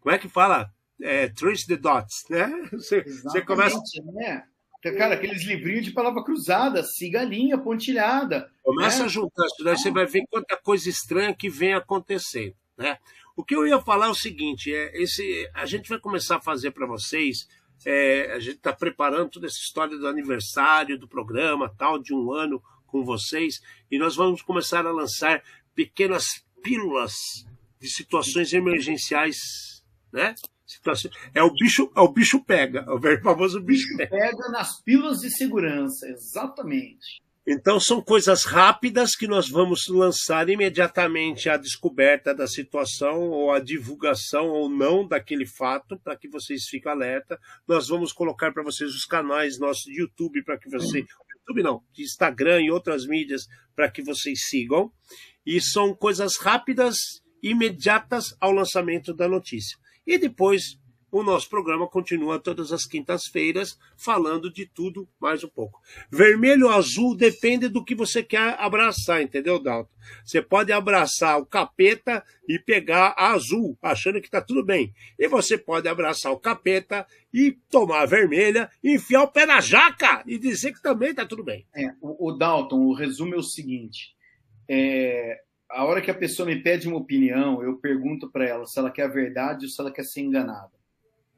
Como é que fala? É, trace the dots, né? Você, você começa. Né? Cara, aqueles livrinhos de palavra cruzada, siga a linha, pontilhada. Começa né? a juntar isso daí, você vai ver quanta coisa estranha que vem acontecendo. Né? O que eu ia falar é o seguinte: é esse, a gente vai começar a fazer para vocês É, a gente está preparando toda essa história do aniversário do programa, tal, de um ano com vocês, e nós vamos começar a lançar pequenas pílulas de situações emergenciais, né? Situação... É o bicho, é o bicho pega, o famoso bicho pega. Pega nas pílulas de segurança, exatamente. Então, são coisas rápidas que nós vamos lançar imediatamente a descoberta da situação ou a divulgação ou não daquele fato, para que vocês fiquem alerta. Nós vamos colocar para vocês os canais nossos de YouTube para que vocês. YouTube não, de Instagram e outras mídias para que vocês sigam. E são coisas rápidas, imediatas ao lançamento da notícia. E depois o nosso programa continua todas as quintas-feiras falando de tudo mais um pouco. Vermelho ou azul depende do que você quer abraçar, entendeu, Dalton? Você pode abraçar o capeta e pegar azul, achando que está tudo bem. E você pode abraçar o capeta e tomar a vermelha, enfiar o pé na jaca e dizer que também está tudo bem. É, o, o, Dalton, o resumo é o seguinte: é, a hora que a pessoa me pede uma opinião, eu pergunto para ela se ela quer a verdade ou se ela quer ser enganada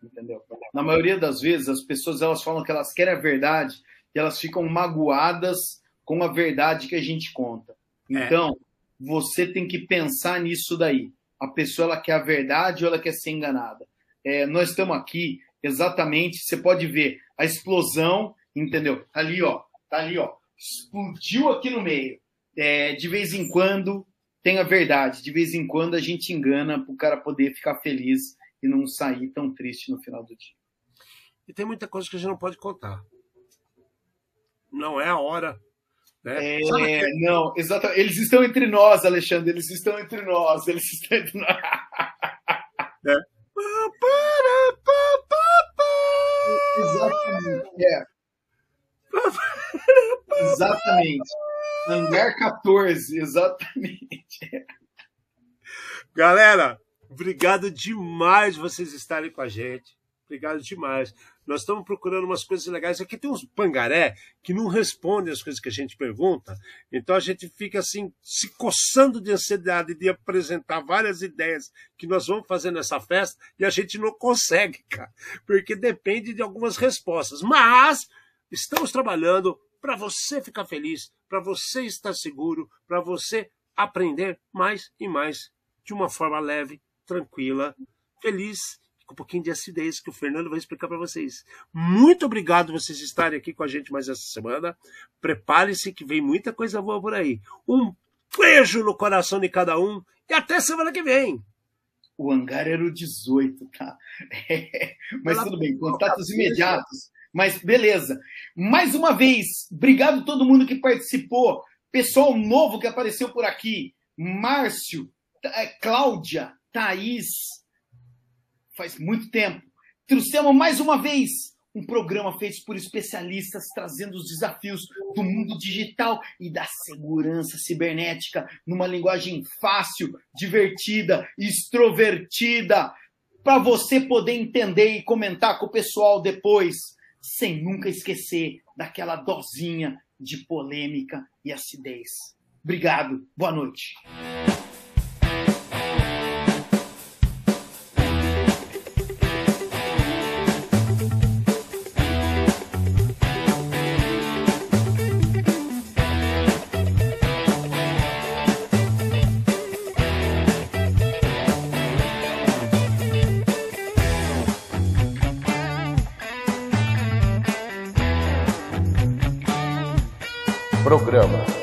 entendeu? Na maioria das vezes, as pessoas elas falam que elas querem a verdade e elas ficam magoadas com a verdade que a gente conta. É. Então, é. você tem que pensar nisso daí. A pessoa ela quer a verdade ou ela quer ser enganada. É, nós estamos aqui exatamente, você pode ver a explosão, entendeu? Tá ali, ó, tá ali, ó, explodiu aqui no meio. É, de vez em quando tem a verdade, de vez em quando a gente engana para o cara poder ficar feliz e não sair tão triste no final do dia. E tem muita coisa que a gente não pode contar. Não é a hora. Né? É, não, exatamente. Eles estão entre nós, Alexandre. Eles estão entre nós. Eles estão entre nós. É. Exatamente. É. exatamente. Hangar 14, exatamente. Galera, Obrigado demais vocês estarem com a gente. Obrigado demais. Nós estamos procurando umas coisas legais. Aqui tem uns pangaré que não respondem as coisas que a gente pergunta. Então a gente fica assim, se coçando de ansiedade de apresentar várias ideias que nós vamos fazer nessa festa e a gente não consegue, cara. Porque depende de algumas respostas. Mas estamos trabalhando para você ficar feliz, para você estar seguro, para você aprender mais e mais de uma forma leve tranquila, feliz, com um pouquinho de acidez que o Fernando vai explicar para vocês. Muito obrigado vocês estarem aqui com a gente mais essa semana. Prepare-se que vem muita coisa boa por aí. Um beijo no coração de cada um e até semana que vem. O hangar era o 18, tá? É, mas tudo bem, contatos imediatos. Mas beleza. Mais uma vez, obrigado a todo mundo que participou. Pessoal novo que apareceu por aqui. Márcio, é, Cláudia, Thaís, faz muito tempo. Trouxemos mais uma vez um programa feito por especialistas trazendo os desafios do mundo digital e da segurança cibernética numa linguagem fácil, divertida, extrovertida, para você poder entender e comentar com o pessoal depois, sem nunca esquecer daquela dosinha de polêmica e acidez. Obrigado, boa noite. Programa